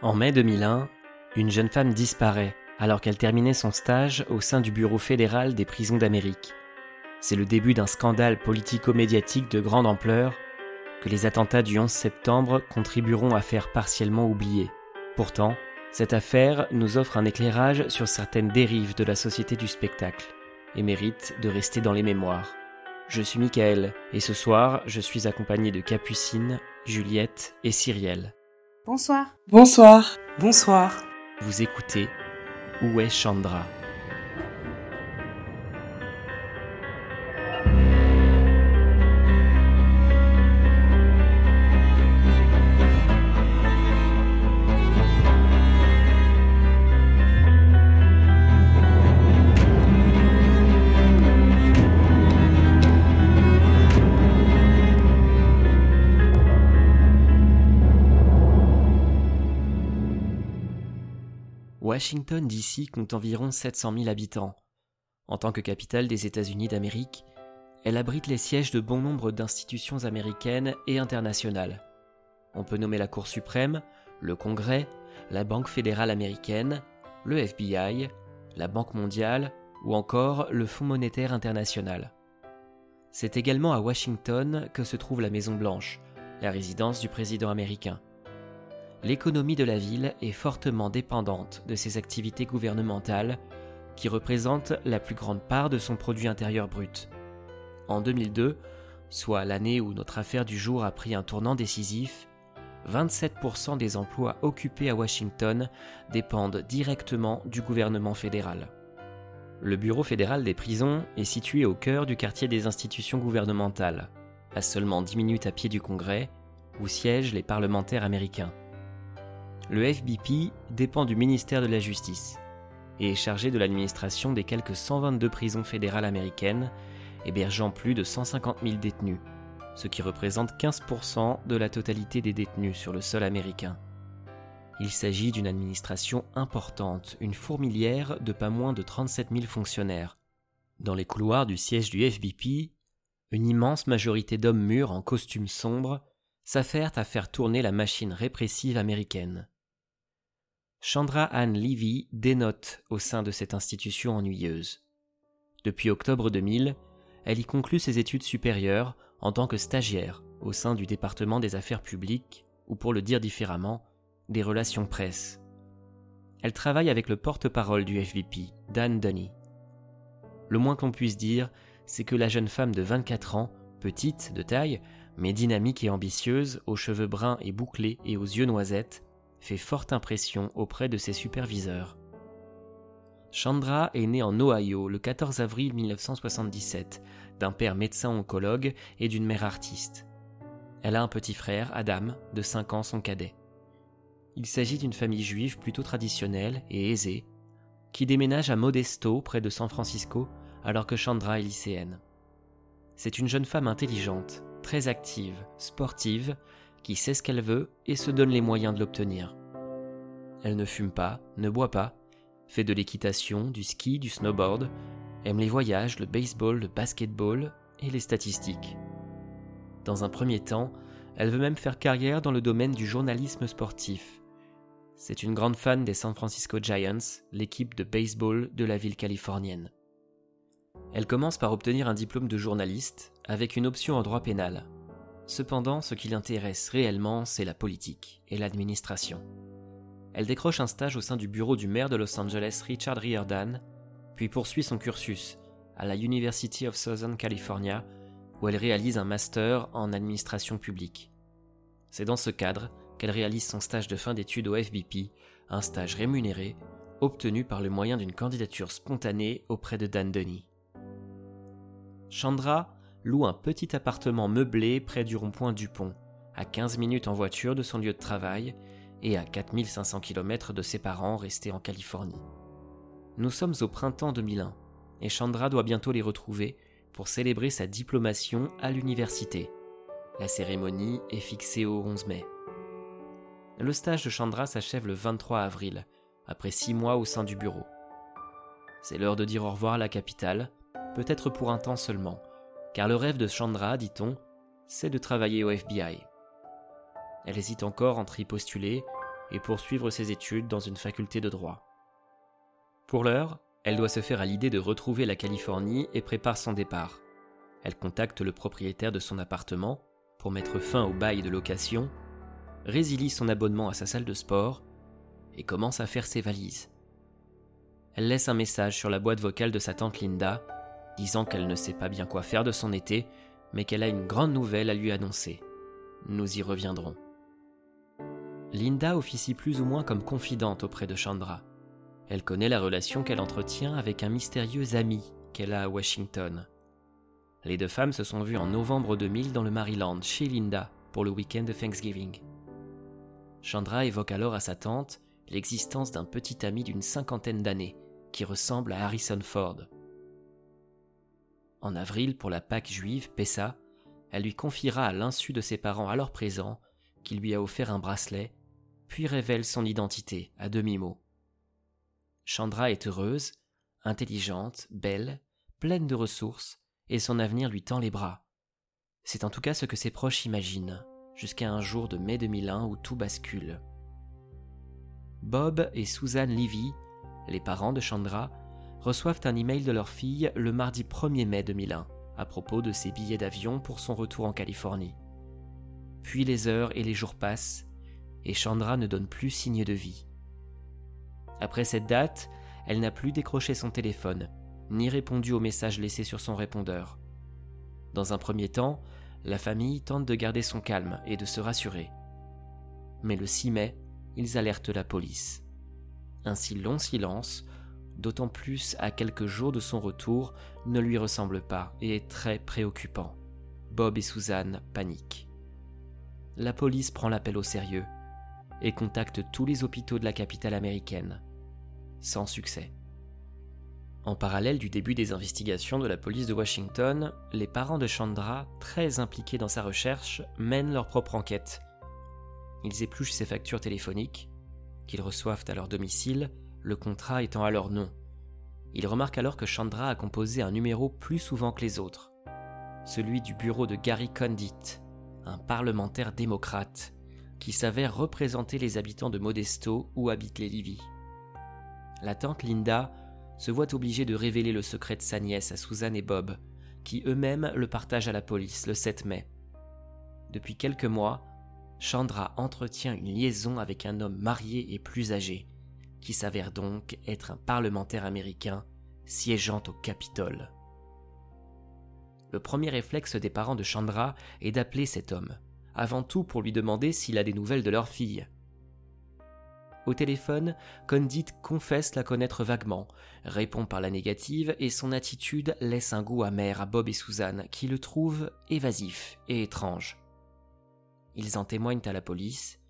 En mai 2001, une jeune femme disparaît alors qu'elle terminait son stage au sein du Bureau fédéral des prisons d'Amérique. C'est le début d'un scandale politico-médiatique de grande ampleur que les attentats du 11 septembre contribueront à faire partiellement oublier. Pourtant, cette affaire nous offre un éclairage sur certaines dérives de la société du spectacle et mérite de rester dans les mémoires. Je suis Michael et ce soir, je suis accompagné de Capucine, Juliette et Cyrielle. Bonsoir. Bonsoir. Bonsoir. Vous écoutez Où est Chandra? Washington DC compte environ 700 000 habitants. En tant que capitale des États-Unis d'Amérique, elle abrite les sièges de bon nombre d'institutions américaines et internationales. On peut nommer la Cour suprême, le Congrès, la Banque fédérale américaine, le FBI, la Banque mondiale ou encore le Fonds monétaire international. C'est également à Washington que se trouve la Maison Blanche, la résidence du président américain l'économie de la ville est fortement dépendante de ses activités gouvernementales, qui représentent la plus grande part de son produit intérieur brut. En 2002, soit l'année où notre affaire du jour a pris un tournant décisif, 27% des emplois occupés à Washington dépendent directement du gouvernement fédéral. Le Bureau fédéral des prisons est situé au cœur du quartier des institutions gouvernementales, à seulement 10 minutes à pied du Congrès, où siègent les parlementaires américains. Le FBP dépend du ministère de la Justice et est chargé de l'administration des quelques 122 prisons fédérales américaines, hébergeant plus de 150 000 détenus, ce qui représente 15% de la totalité des détenus sur le sol américain. Il s'agit d'une administration importante, une fourmilière de pas moins de 37 000 fonctionnaires. Dans les couloirs du siège du FBP, une immense majorité d'hommes mûrs en costume sombre s'affairent à faire tourner la machine répressive américaine. Chandra Anne Levy dénote au sein de cette institution ennuyeuse. Depuis octobre 2000, elle y conclut ses études supérieures en tant que stagiaire au sein du département des affaires publiques, ou pour le dire différemment, des relations presse. Elle travaille avec le porte-parole du FVP, Dan Dunny. Le moins qu'on puisse dire, c'est que la jeune femme de 24 ans, petite de taille, mais dynamique et ambitieuse, aux cheveux bruns et bouclés et aux yeux noisettes, fait forte impression auprès de ses superviseurs. Chandra est née en Ohio le 14 avril 1977 d'un père médecin oncologue et d'une mère artiste. Elle a un petit frère, Adam, de 5 ans, son cadet. Il s'agit d'une famille juive plutôt traditionnelle et aisée, qui déménage à Modesto, près de San Francisco, alors que Chandra est lycéenne. C'est une jeune femme intelligente, très active, sportive qui sait ce qu'elle veut et se donne les moyens de l'obtenir. Elle ne fume pas, ne boit pas, fait de l'équitation, du ski, du snowboard, aime les voyages, le baseball, le basketball et les statistiques. Dans un premier temps, elle veut même faire carrière dans le domaine du journalisme sportif. C'est une grande fan des San Francisco Giants, l'équipe de baseball de la ville californienne. Elle commence par obtenir un diplôme de journaliste avec une option en droit pénal, Cependant, ce qui l'intéresse réellement, c'est la politique et l'administration. Elle décroche un stage au sein du bureau du maire de Los Angeles, Richard Riordan, puis poursuit son cursus à la University of Southern California, où elle réalise un master en administration publique. C'est dans ce cadre qu'elle réalise son stage de fin d'études au FBP, un stage rémunéré, obtenu par le moyen d'une candidature spontanée auprès de Dan Denny. Chandra loue un petit appartement meublé près du rond-point du pont, à 15 minutes en voiture de son lieu de travail et à 4500 km de ses parents restés en Californie. Nous sommes au printemps 2001 et Chandra doit bientôt les retrouver pour célébrer sa diplomation à l'université. La cérémonie est fixée au 11 mai. Le stage de Chandra s'achève le 23 avril, après six mois au sein du bureau. C'est l'heure de dire au revoir à la capitale, peut-être pour un temps seulement, car le rêve de Chandra, dit-on, c'est de travailler au FBI. Elle hésite encore entre y postuler et poursuivre ses études dans une faculté de droit. Pour l'heure, elle doit se faire à l'idée de retrouver la Californie et prépare son départ. Elle contacte le propriétaire de son appartement pour mettre fin au bail de location, résilie son abonnement à sa salle de sport et commence à faire ses valises. Elle laisse un message sur la boîte vocale de sa tante Linda, disant qu'elle ne sait pas bien quoi faire de son été, mais qu'elle a une grande nouvelle à lui annoncer. Nous y reviendrons. Linda officie plus ou moins comme confidente auprès de Chandra. Elle connaît la relation qu'elle entretient avec un mystérieux ami qu'elle a à Washington. Les deux femmes se sont vues en novembre 2000 dans le Maryland, chez Linda, pour le week-end de Thanksgiving. Chandra évoque alors à sa tante l'existence d'un petit ami d'une cinquantaine d'années qui ressemble à Harrison Ford. En avril, pour la Pâque juive, Pessa, elle lui confiera à l'insu de ses parents alors présents qu'il lui a offert un bracelet, puis révèle son identité à demi-mot. Chandra est heureuse, intelligente, belle, pleine de ressources, et son avenir lui tend les bras. C'est en tout cas ce que ses proches imaginent, jusqu'à un jour de mai 2001 où tout bascule. Bob et Suzanne Levy, les parents de Chandra, reçoivent un email de leur fille le mardi 1er mai 2001 à propos de ses billets d'avion pour son retour en Californie. Puis les heures et les jours passent, et Chandra ne donne plus signe de vie. Après cette date, elle n'a plus décroché son téléphone, ni répondu aux messages laissés sur son répondeur. Dans un premier temps, la famille tente de garder son calme et de se rassurer. Mais le 6 mai, ils alertent la police. Un si long silence, d'autant plus à quelques jours de son retour, ne lui ressemble pas et est très préoccupant. Bob et Suzanne paniquent. La police prend l'appel au sérieux et contacte tous les hôpitaux de la capitale américaine. Sans succès. En parallèle du début des investigations de la police de Washington, les parents de Chandra, très impliqués dans sa recherche, mènent leur propre enquête. Ils épluchent ses factures téléphoniques, qu'ils reçoivent à leur domicile, le contrat étant à leur nom. Ils remarquent alors que Chandra a composé un numéro plus souvent que les autres, celui du bureau de Gary Condit, un parlementaire démocrate qui s'avère représenter les habitants de Modesto où habitent les Livy. La tante Linda se voit obligée de révéler le secret de sa nièce à Suzanne et Bob, qui eux-mêmes le partagent à la police le 7 mai. Depuis quelques mois, Chandra entretient une liaison avec un homme marié et plus âgé, qui s'avère donc être un parlementaire américain siégeant au Capitole. Le premier réflexe des parents de Chandra est d'appeler cet homme, avant tout pour lui demander s'il a des nouvelles de leur fille. Au téléphone, Condit confesse la connaître vaguement, répond par la négative et son attitude laisse un goût amer à Bob et Suzanne qui le trouvent évasif et étrange. Ils en témoignent à la police,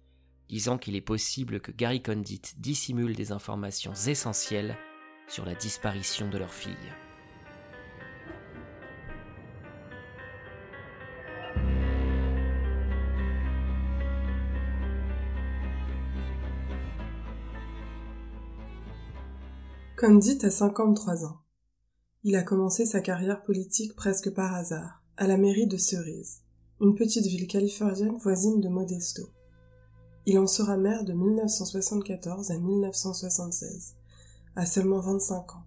disant qu'il est possible que Gary Condit dissimule des informations essentielles sur la disparition de leur fille. Condit a 53 ans. Il a commencé sa carrière politique presque par hasard, à la mairie de Cerise, une petite ville californienne voisine de Modesto. Il en sera maire de 1974 à 1976, à seulement 25 ans,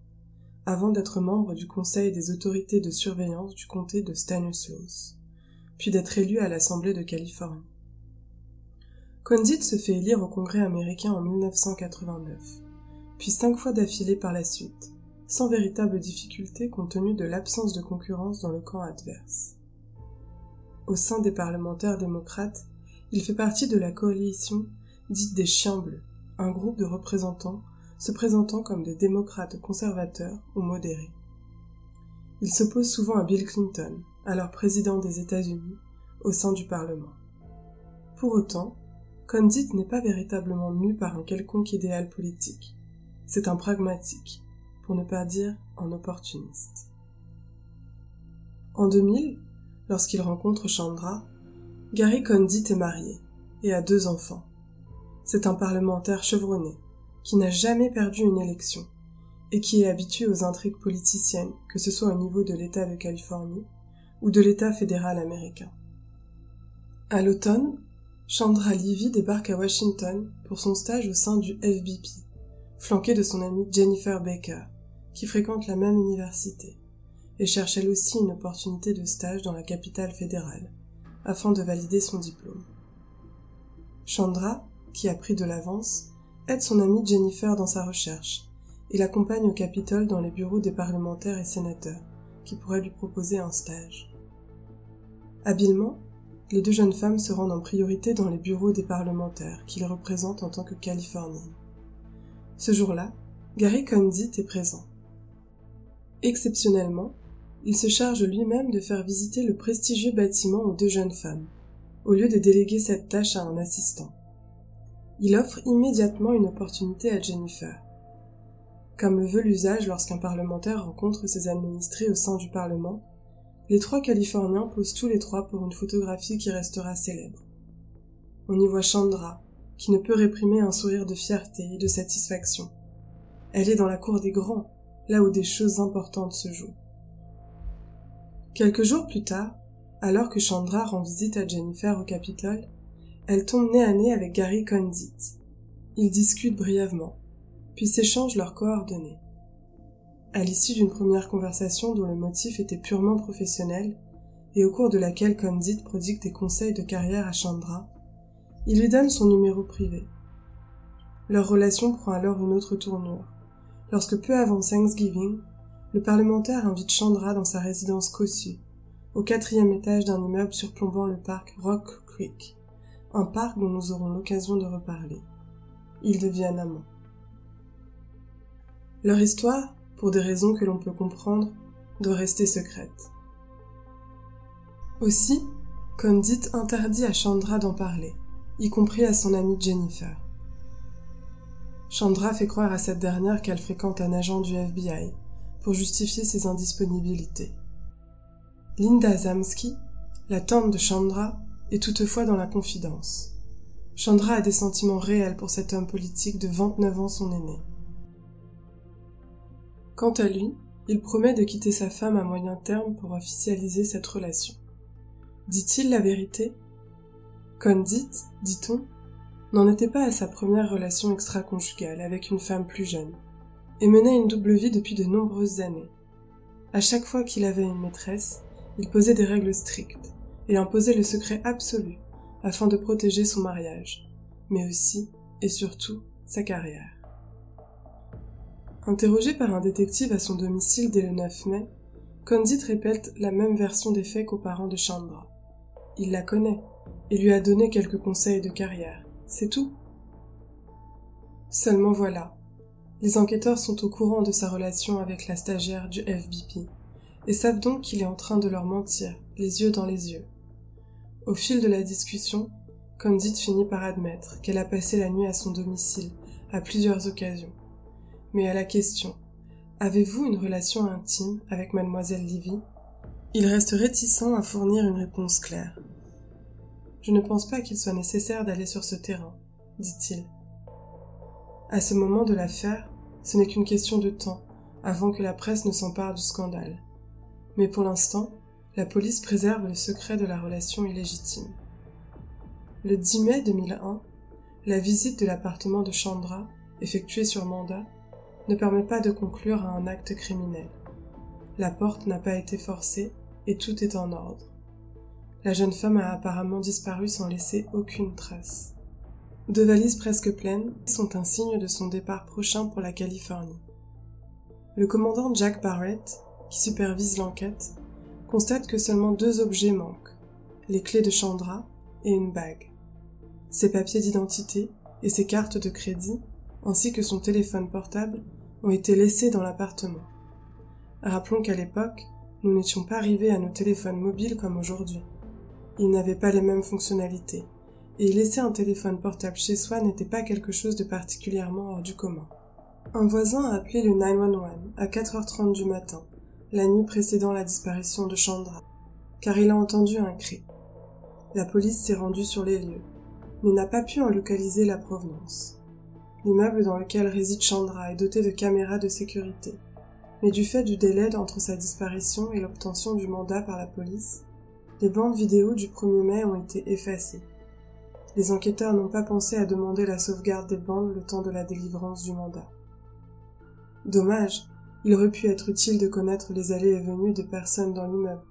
avant d'être membre du conseil des autorités de surveillance du comté de Stanislaus, puis d'être élu à l'Assemblée de Californie. Condit se fait élire au Congrès américain en 1989 puis cinq fois d'affilée par la suite, sans véritable difficulté compte tenu de l'absence de concurrence dans le camp adverse. Au sein des parlementaires démocrates, il fait partie de la coalition dite des Chiens Bleus, un groupe de représentants se présentant comme des démocrates conservateurs ou modérés. Il s'oppose souvent à Bill Clinton, alors président des États-Unis, au sein du Parlement. Pour autant, Condit n'est pas véritablement mu par un quelconque idéal politique. C'est un pragmatique, pour ne pas dire un opportuniste. En 2000, lorsqu'il rencontre Chandra, Gary Condit est marié et a deux enfants. C'est un parlementaire chevronné qui n'a jamais perdu une élection et qui est habitué aux intrigues politiciennes, que ce soit au niveau de l'État de Californie ou de l'État fédéral américain. À l'automne, Chandra Levy débarque à Washington pour son stage au sein du FBP, flanqué de son amie Jennifer Baker, qui fréquente la même université, et cherche elle aussi une opportunité de stage dans la capitale fédérale, afin de valider son diplôme. Chandra, qui a pris de l'avance, aide son amie Jennifer dans sa recherche et l'accompagne au Capitole dans les bureaux des parlementaires et sénateurs, qui pourraient lui proposer un stage. Habilement, les deux jeunes femmes se rendent en priorité dans les bureaux des parlementaires, qui les représentent en tant que Californiennes. Ce jour-là, Gary Condit est présent. Exceptionnellement, il se charge lui-même de faire visiter le prestigieux bâtiment aux deux jeunes femmes, au lieu de déléguer cette tâche à un assistant. Il offre immédiatement une opportunité à Jennifer. Comme le veut l'usage lorsqu'un parlementaire rencontre ses administrés au sein du Parlement, les trois Californiens posent tous les trois pour une photographie qui restera célèbre. On y voit Chandra, qui ne peut réprimer un sourire de fierté et de satisfaction. Elle est dans la cour des grands, là où des choses importantes se jouent. Quelques jours plus tard, alors que Chandra rend visite à Jennifer au Capitole, elle tombe nez à nez avec Gary Condit. Ils discutent brièvement, puis s'échangent leurs coordonnées. À l'issue d'une première conversation dont le motif était purement professionnel, et au cours de laquelle Condit prodigue des conseils de carrière à Chandra, il lui donne son numéro privé. Leur relation prend alors une autre tournure, lorsque peu avant Thanksgiving, le parlementaire invite Chandra dans sa résidence cossue, au quatrième étage d'un immeuble surplombant le parc Rock Creek, un parc dont nous aurons l'occasion de reparler. Ils deviennent amants. Leur histoire, pour des raisons que l'on peut comprendre, doit rester secrète. Aussi, Condit interdit à Chandra d'en parler, y compris à son amie Jennifer. Chandra fait croire à cette dernière qu'elle fréquente un agent du FBI pour justifier ses indisponibilités. Linda Zamsky, la tante de Chandra, est toutefois dans la confidence. Chandra a des sentiments réels pour cet homme politique de 29 ans son aîné. Quant à lui, il promet de quitter sa femme à moyen terme pour officialiser cette relation. Dit-il la vérité? Condit, dit-on, n'en était pas à sa première relation extra-conjugale avec une femme plus jeune, et menait une double vie depuis de nombreuses années. À chaque fois qu'il avait une maîtresse, il posait des règles strictes et imposait le secret absolu afin de protéger son mariage, mais aussi et surtout sa carrière. Interrogé par un détective à son domicile dès le 9 mai, Condit répète la même version des faits qu'aux parents de Chandra. Il la connaît et lui a donné quelques conseils de carrière. C'est tout. Seulement voilà. Les enquêteurs sont au courant de sa relation avec la stagiaire du FBP et savent donc qu'il est en train de leur mentir, les yeux dans les yeux. Au fil de la discussion, Condit finit par admettre qu'elle a passé la nuit à son domicile à plusieurs occasions. Mais à la question Avez-vous une relation intime avec mademoiselle Livy? Il reste réticent à fournir une réponse claire. Je ne pense pas qu'il soit nécessaire d'aller sur ce terrain, dit-il. À ce moment de l'affaire, ce n'est qu'une question de temps avant que la presse ne s'empare du scandale mais pour l'instant, la police préserve le secret de la relation illégitime. Le 10 mai 2001, la visite de l'appartement de Chandra, effectuée sur mandat, ne permet pas de conclure à un acte criminel. La porte n'a pas été forcée et tout est en ordre. La jeune femme a apparemment disparu sans laisser aucune trace. Deux valises presque pleines sont un signe de son départ prochain pour la Californie. Le commandant Jack Barrett qui supervise l'enquête, constate que seulement deux objets manquent, les clés de Chandra et une bague. Ses papiers d'identité et ses cartes de crédit, ainsi que son téléphone portable, ont été laissés dans l'appartement. Rappelons qu'à l'époque, nous n'étions pas arrivés à nos téléphones mobiles comme aujourd'hui. Ils n'avaient pas les mêmes fonctionnalités, et laisser un téléphone portable chez soi n'était pas quelque chose de particulièrement hors du commun. Un voisin a appelé le 911 à 4h30 du matin la nuit précédant la disparition de Chandra, car il a entendu un cri. La police s'est rendue sur les lieux, mais n'a pas pu en localiser la provenance. L'immeuble dans lequel réside Chandra est doté de caméras de sécurité, mais du fait du délai entre sa disparition et l'obtention du mandat par la police, les bandes vidéo du 1er mai ont été effacées. Les enquêteurs n'ont pas pensé à demander la sauvegarde des bandes le temps de la délivrance du mandat. Dommage, il aurait pu être utile de connaître les allées et venues des personnes dans l'immeuble,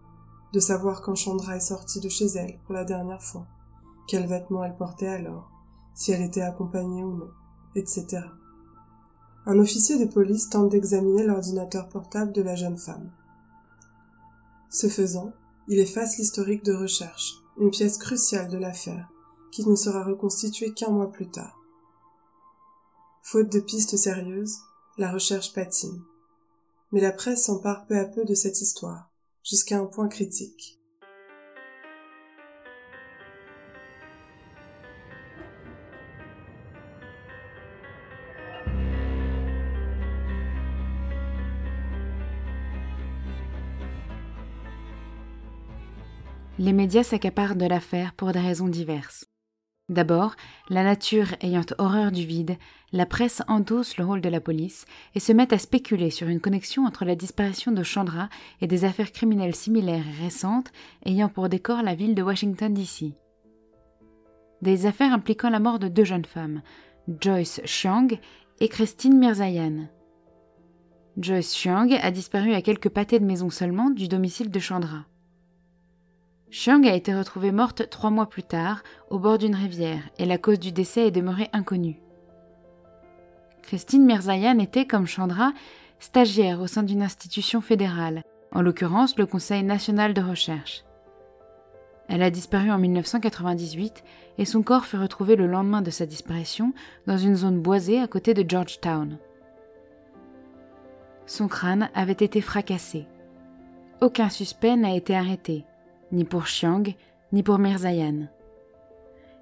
de savoir quand Chandra est sortie de chez elle pour la dernière fois, quels vêtements elle portait alors, si elle était accompagnée ou non, etc. Un officier de police tente d'examiner l'ordinateur portable de la jeune femme. Ce faisant, il efface l'historique de recherche, une pièce cruciale de l'affaire, qui ne sera reconstituée qu'un mois plus tard. Faute de pistes sérieuses, la recherche patine. Mais la presse s'empare peu à peu de cette histoire, jusqu'à un point critique. les médias s'accaparent de l'affaire pour des raisons diverses. D'abord, la nature ayant horreur du vide, la presse endosse le rôle de la police et se met à spéculer sur une connexion entre la disparition de Chandra et des affaires criminelles similaires récentes ayant pour décor la ville de Washington DC. Des affaires impliquant la mort de deux jeunes femmes, Joyce Chiang et Christine Mirzayan. Joyce Chiang a disparu à quelques pâtés de maison seulement du domicile de Chandra. Xiang a été retrouvée morte trois mois plus tard, au bord d'une rivière, et la cause du décès est demeurée inconnue. Christine Mirzayan était, comme Chandra, stagiaire au sein d'une institution fédérale, en l'occurrence le Conseil national de recherche. Elle a disparu en 1998 et son corps fut retrouvé le lendemain de sa disparition dans une zone boisée à côté de Georgetown. Son crâne avait été fracassé. Aucun suspect n'a été arrêté ni pour Chiang, ni pour Mirzayan.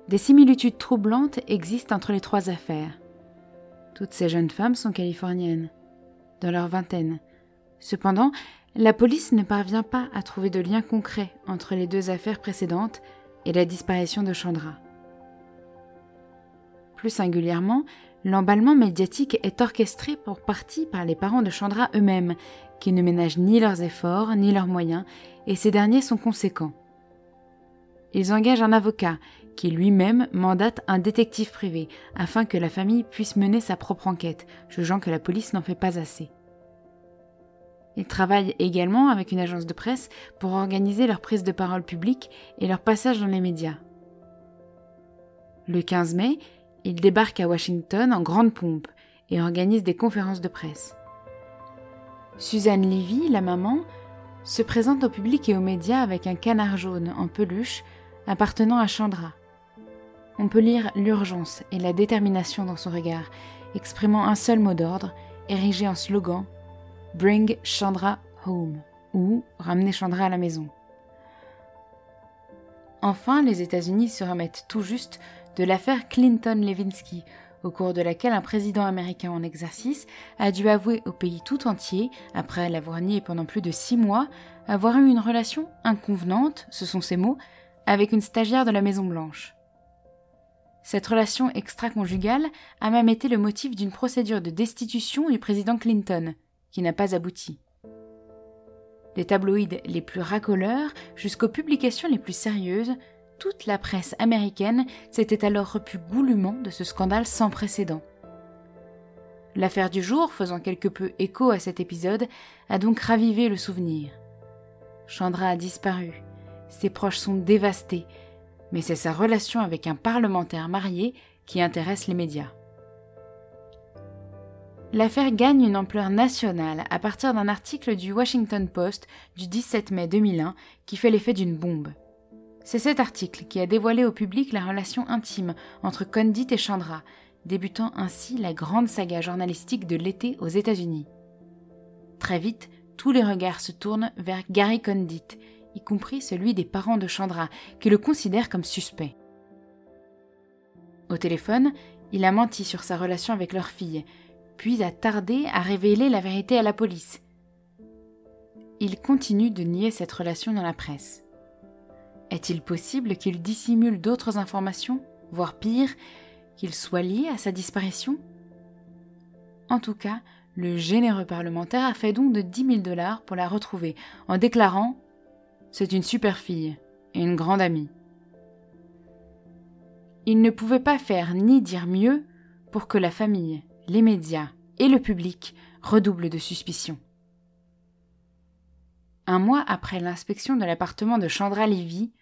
Des similitudes troublantes existent entre les trois affaires. Toutes ces jeunes femmes sont californiennes, dans leur vingtaine. Cependant, la police ne parvient pas à trouver de lien concret entre les deux affaires précédentes et la disparition de Chandra. Plus singulièrement, l'emballement médiatique est orchestré pour partie par les parents de Chandra eux-mêmes, qui ne ménagent ni leurs efforts ni leurs moyens, et ces derniers sont conséquents. Ils engagent un avocat, qui lui-même mandate un détective privé, afin que la famille puisse mener sa propre enquête, jugeant que la police n'en fait pas assez. Ils travaillent également avec une agence de presse pour organiser leur prise de parole publique et leur passage dans les médias. Le 15 mai, ils débarquent à Washington en grande pompe et organisent des conférences de presse. Suzanne Levy, la maman, se présente au public et aux médias avec un canard jaune en peluche appartenant à Chandra. On peut lire l'urgence et la détermination dans son regard, exprimant un seul mot d'ordre, érigé en slogan Bring Chandra home ou Ramener Chandra à la maison. Enfin, les États-Unis se remettent tout juste de l'affaire Clinton-Levinsky, au cours de laquelle un président américain en exercice a dû avouer au pays tout entier, après l'avoir nié pendant plus de six mois, avoir eu une relation inconvenante, ce sont ses mots, avec une stagiaire de la Maison Blanche. Cette relation extra-conjugale a même été le motif d'une procédure de destitution du président Clinton, qui n'a pas abouti. Des tabloïds les plus racoleurs jusqu'aux publications les plus sérieuses toute la presse américaine s'était alors repue goulûment de ce scandale sans précédent. L'affaire du jour, faisant quelque peu écho à cet épisode, a donc ravivé le souvenir. Chandra a disparu, ses proches sont dévastés, mais c'est sa relation avec un parlementaire marié qui intéresse les médias. L'affaire gagne une ampleur nationale à partir d'un article du Washington Post du 17 mai 2001 qui fait l'effet d'une bombe. C'est cet article qui a dévoilé au public la relation intime entre Condit et Chandra, débutant ainsi la grande saga journalistique de l'été aux États-Unis. Très vite, tous les regards se tournent vers Gary Condit, y compris celui des parents de Chandra, qui le considèrent comme suspect. Au téléphone, il a menti sur sa relation avec leur fille, puis a tardé à révéler la vérité à la police. Il continue de nier cette relation dans la presse. Est-il possible qu'il dissimule d'autres informations, voire pire, qu'il soit lié à sa disparition? En tout cas, le généreux parlementaire a fait don de 10 000 dollars pour la retrouver, en déclarant C'est une super fille et une grande amie. il ne pouvait pas faire ni dire mieux pour que la famille, les médias et le public redoublent de suspicion. Un mois après l'inspection de l'appartement de Chandra Levy,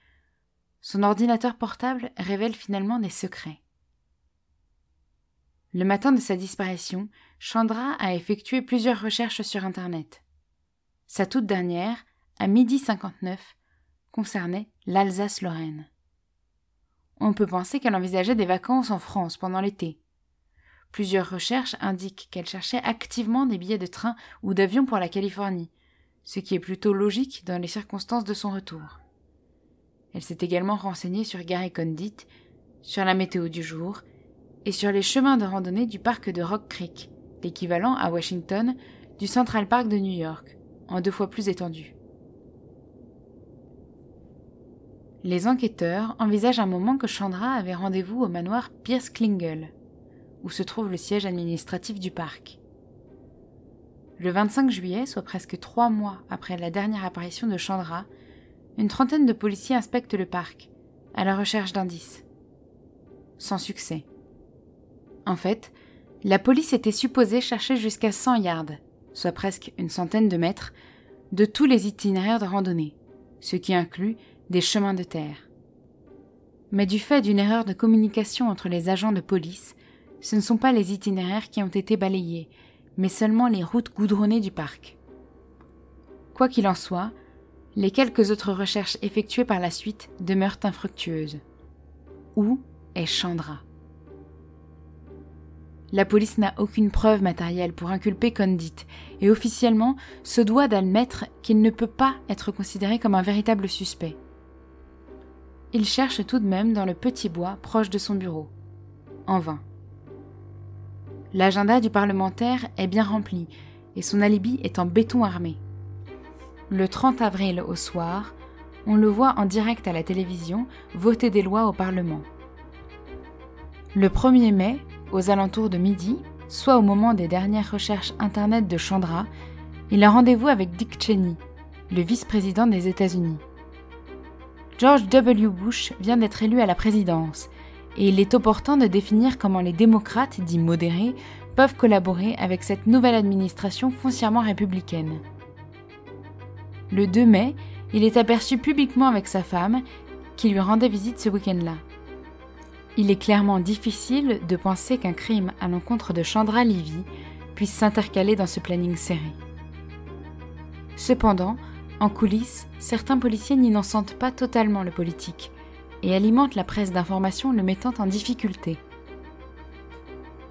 son ordinateur portable révèle finalement des secrets. Le matin de sa disparition, Chandra a effectué plusieurs recherches sur Internet. Sa toute dernière, à midi 59, concernait l'Alsace-Lorraine. On peut penser qu'elle envisageait des vacances en France pendant l'été. Plusieurs recherches indiquent qu'elle cherchait activement des billets de train ou d'avion pour la Californie, ce qui est plutôt logique dans les circonstances de son retour. Elle s'est également renseignée sur Gary Condit, sur la météo du jour et sur les chemins de randonnée du parc de Rock Creek, l'équivalent à Washington du Central Park de New York, en deux fois plus étendu. Les enquêteurs envisagent un moment que Chandra avait rendez-vous au manoir Pierce Klingle, où se trouve le siège administratif du parc. Le 25 juillet, soit presque trois mois après la dernière apparition de Chandra, une trentaine de policiers inspectent le parc, à la recherche d'indices. Sans succès. En fait, la police était supposée chercher jusqu'à 100 yards, soit presque une centaine de mètres, de tous les itinéraires de randonnée, ce qui inclut des chemins de terre. Mais du fait d'une erreur de communication entre les agents de police, ce ne sont pas les itinéraires qui ont été balayés, mais seulement les routes goudronnées du parc. Quoi qu'il en soit, les quelques autres recherches effectuées par la suite demeurent infructueuses. Où est Chandra? La police n'a aucune preuve matérielle pour inculper Condit et officiellement se doit d'admettre qu'il ne peut pas être considéré comme un véritable suspect il cherche tout de même dans le petit bois proche de son bureau. En vain. L'agenda du parlementaire est bien rempli et son alibi est en béton armé. Le 30 avril au soir, on le voit en direct à la télévision voter des lois au Parlement. Le 1er mai, aux alentours de midi, soit au moment des dernières recherches Internet de Chandra, il a rendez-vous avec Dick Cheney, le vice-président des États-Unis. George W. Bush vient d'être élu à la présidence, et il est opportun de définir comment les démocrates, dits modérés, peuvent collaborer avec cette nouvelle administration foncièrement républicaine. Le 2 mai, il est aperçu publiquement avec sa femme, qui lui rendait visite ce week-end-là. Il est clairement difficile de penser qu'un crime à l'encontre de Chandra Levy puisse s'intercaler dans ce planning serré. Cependant, en coulisses, certains policiers n'innocentent pas totalement le politique et alimentent la presse d'information le mettant en difficulté.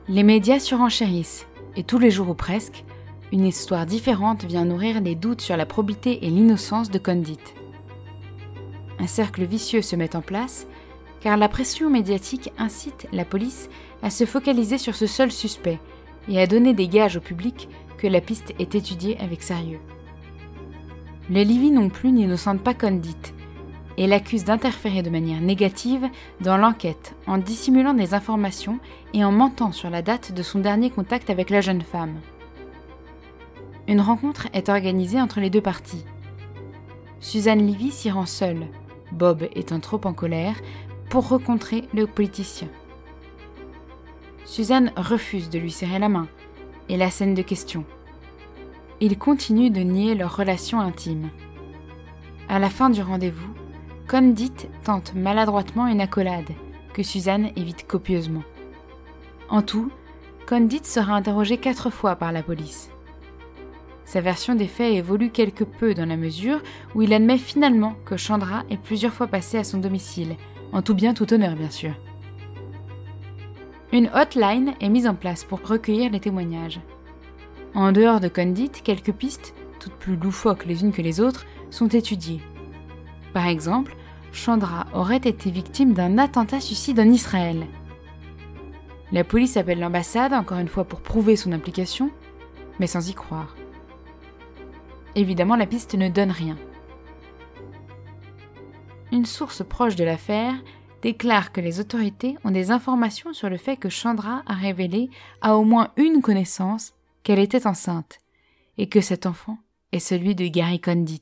Les médias surenchérissent, et tous les jours ou presque, une histoire différente vient nourrir les doutes sur la probité et l'innocence de Condit. Un cercle vicieux se met en place, car la pression médiatique incite la police à se focaliser sur ce seul suspect et à donner des gages au public que la piste est étudiée avec sérieux. Les Livy non plus n'innocentent pas Condit et l'accusent d'interférer de manière négative dans l'enquête en dissimulant des informations et en mentant sur la date de son dernier contact avec la jeune femme. Une rencontre est organisée entre les deux parties. Suzanne Livy s'y rend seule, Bob étant trop en colère, pour rencontrer le politicien. Suzanne refuse de lui serrer la main, et la scène de question. Ils continuent de nier leur relation intime. À la fin du rendez-vous, Condit tente maladroitement une accolade, que Suzanne évite copieusement. En tout, Condit sera interrogé quatre fois par la police. Sa version des faits évolue quelque peu dans la mesure où il admet finalement que Chandra est plusieurs fois passé à son domicile, en tout bien tout honneur bien sûr. Une hotline est mise en place pour recueillir les témoignages. En dehors de Condit, quelques pistes, toutes plus loufoques les unes que les autres, sont étudiées. Par exemple, Chandra aurait été victime d'un attentat suicide en Israël. La police appelle l'ambassade, encore une fois pour prouver son implication, mais sans y croire. Évidemment, la piste ne donne rien. Une source proche de l'affaire déclare que les autorités ont des informations sur le fait que Chandra a révélé à au moins une connaissance qu'elle était enceinte, et que cet enfant est celui de Gary Condit.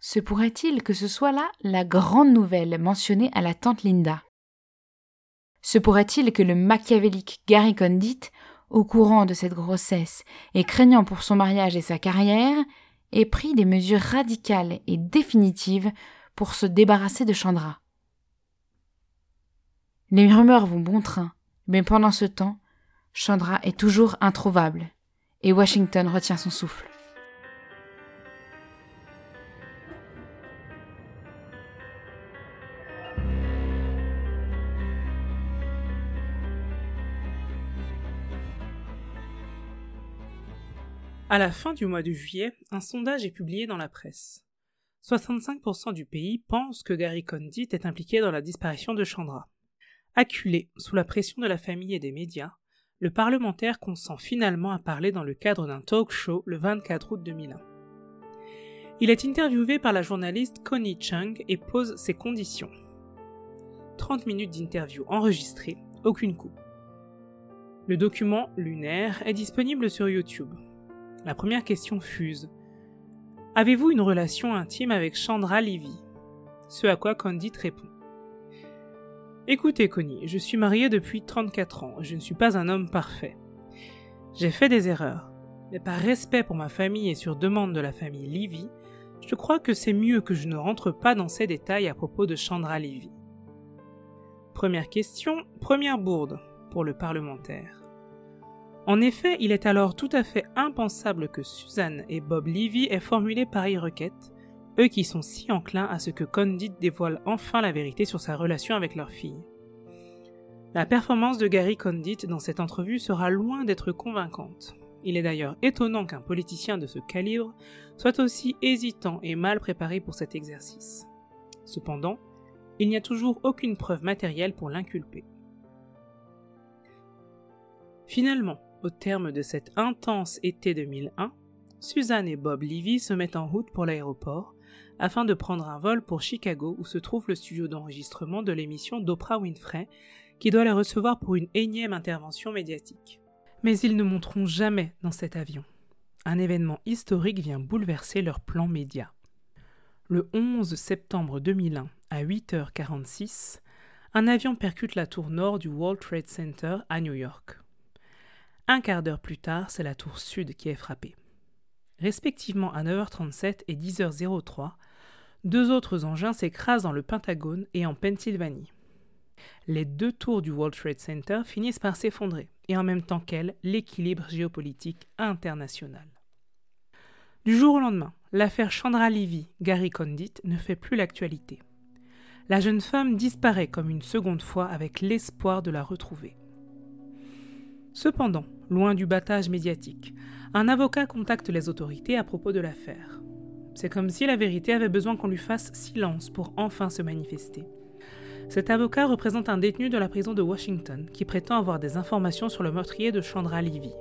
se pourrait-il que ce soit là la grande nouvelle mentionnée à la tante Linda? Se pourrait-il que le machiavélique Gary Condit, au courant de cette grossesse et craignant pour son mariage et sa carrière, ait pris des mesures radicales et définitives pour se débarrasser de Chandra Les rumeurs vont bon train, mais pendant ce temps, Chandra est toujours introuvable, et Washington retient son souffle. À la fin du mois de juillet, un sondage est publié dans la presse. 65% du pays pensent que Gary Condit est impliqué dans la disparition de Chandra. Acculé sous la pression de la famille et des médias, le parlementaire consent finalement à parler dans le cadre d'un talk show le 24 août 2001. Il est interviewé par la journaliste Connie Chung et pose ses conditions. 30 minutes d'interview enregistrées, aucune coupe. Le document lunaire est disponible sur YouTube. La première question fuse. Avez-vous une relation intime avec Chandra Levy? Ce à quoi Condit répond. Écoutez, Connie, je suis marié depuis 34 ans, je ne suis pas un homme parfait. J'ai fait des erreurs, mais par respect pour ma famille et sur demande de la famille Levy, je crois que c'est mieux que je ne rentre pas dans ces détails à propos de Chandra Levy. Première question, première bourde pour le parlementaire. En effet, il est alors tout à fait impensable que Suzanne et Bob Levy aient formulé pareille requête, eux qui sont si enclins à ce que Condit dévoile enfin la vérité sur sa relation avec leur fille. La performance de Gary Condit dans cette entrevue sera loin d'être convaincante. Il est d'ailleurs étonnant qu'un politicien de ce calibre soit aussi hésitant et mal préparé pour cet exercice. Cependant, il n'y a toujours aucune preuve matérielle pour l'inculper. Finalement, au terme de cet intense été 2001, Suzanne et Bob Levy se mettent en route pour l'aéroport afin de prendre un vol pour Chicago où se trouve le studio d'enregistrement de l'émission d'Oprah Winfrey qui doit les recevoir pour une énième intervention médiatique. Mais ils ne monteront jamais dans cet avion. Un événement historique vient bouleverser leur plan média. Le 11 septembre 2001, à 8h46, un avion percute la tour nord du World Trade Center à New York. Un quart d'heure plus tard, c'est la tour sud qui est frappée. Respectivement à 9h37 et 10h03, deux autres engins s'écrasent dans le Pentagone et en Pennsylvanie. Les deux tours du World Trade Center finissent par s'effondrer, et en même temps qu'elles, l'équilibre géopolitique international. Du jour au lendemain, l'affaire Chandra Levy, Gary Condit, ne fait plus l'actualité. La jeune femme disparaît comme une seconde fois avec l'espoir de la retrouver. Cependant, loin du battage médiatique, un avocat contacte les autorités à propos de l'affaire. C'est comme si la vérité avait besoin qu'on lui fasse silence pour enfin se manifester. Cet avocat représente un détenu de la prison de Washington qui prétend avoir des informations sur le meurtrier de Chandra Levy.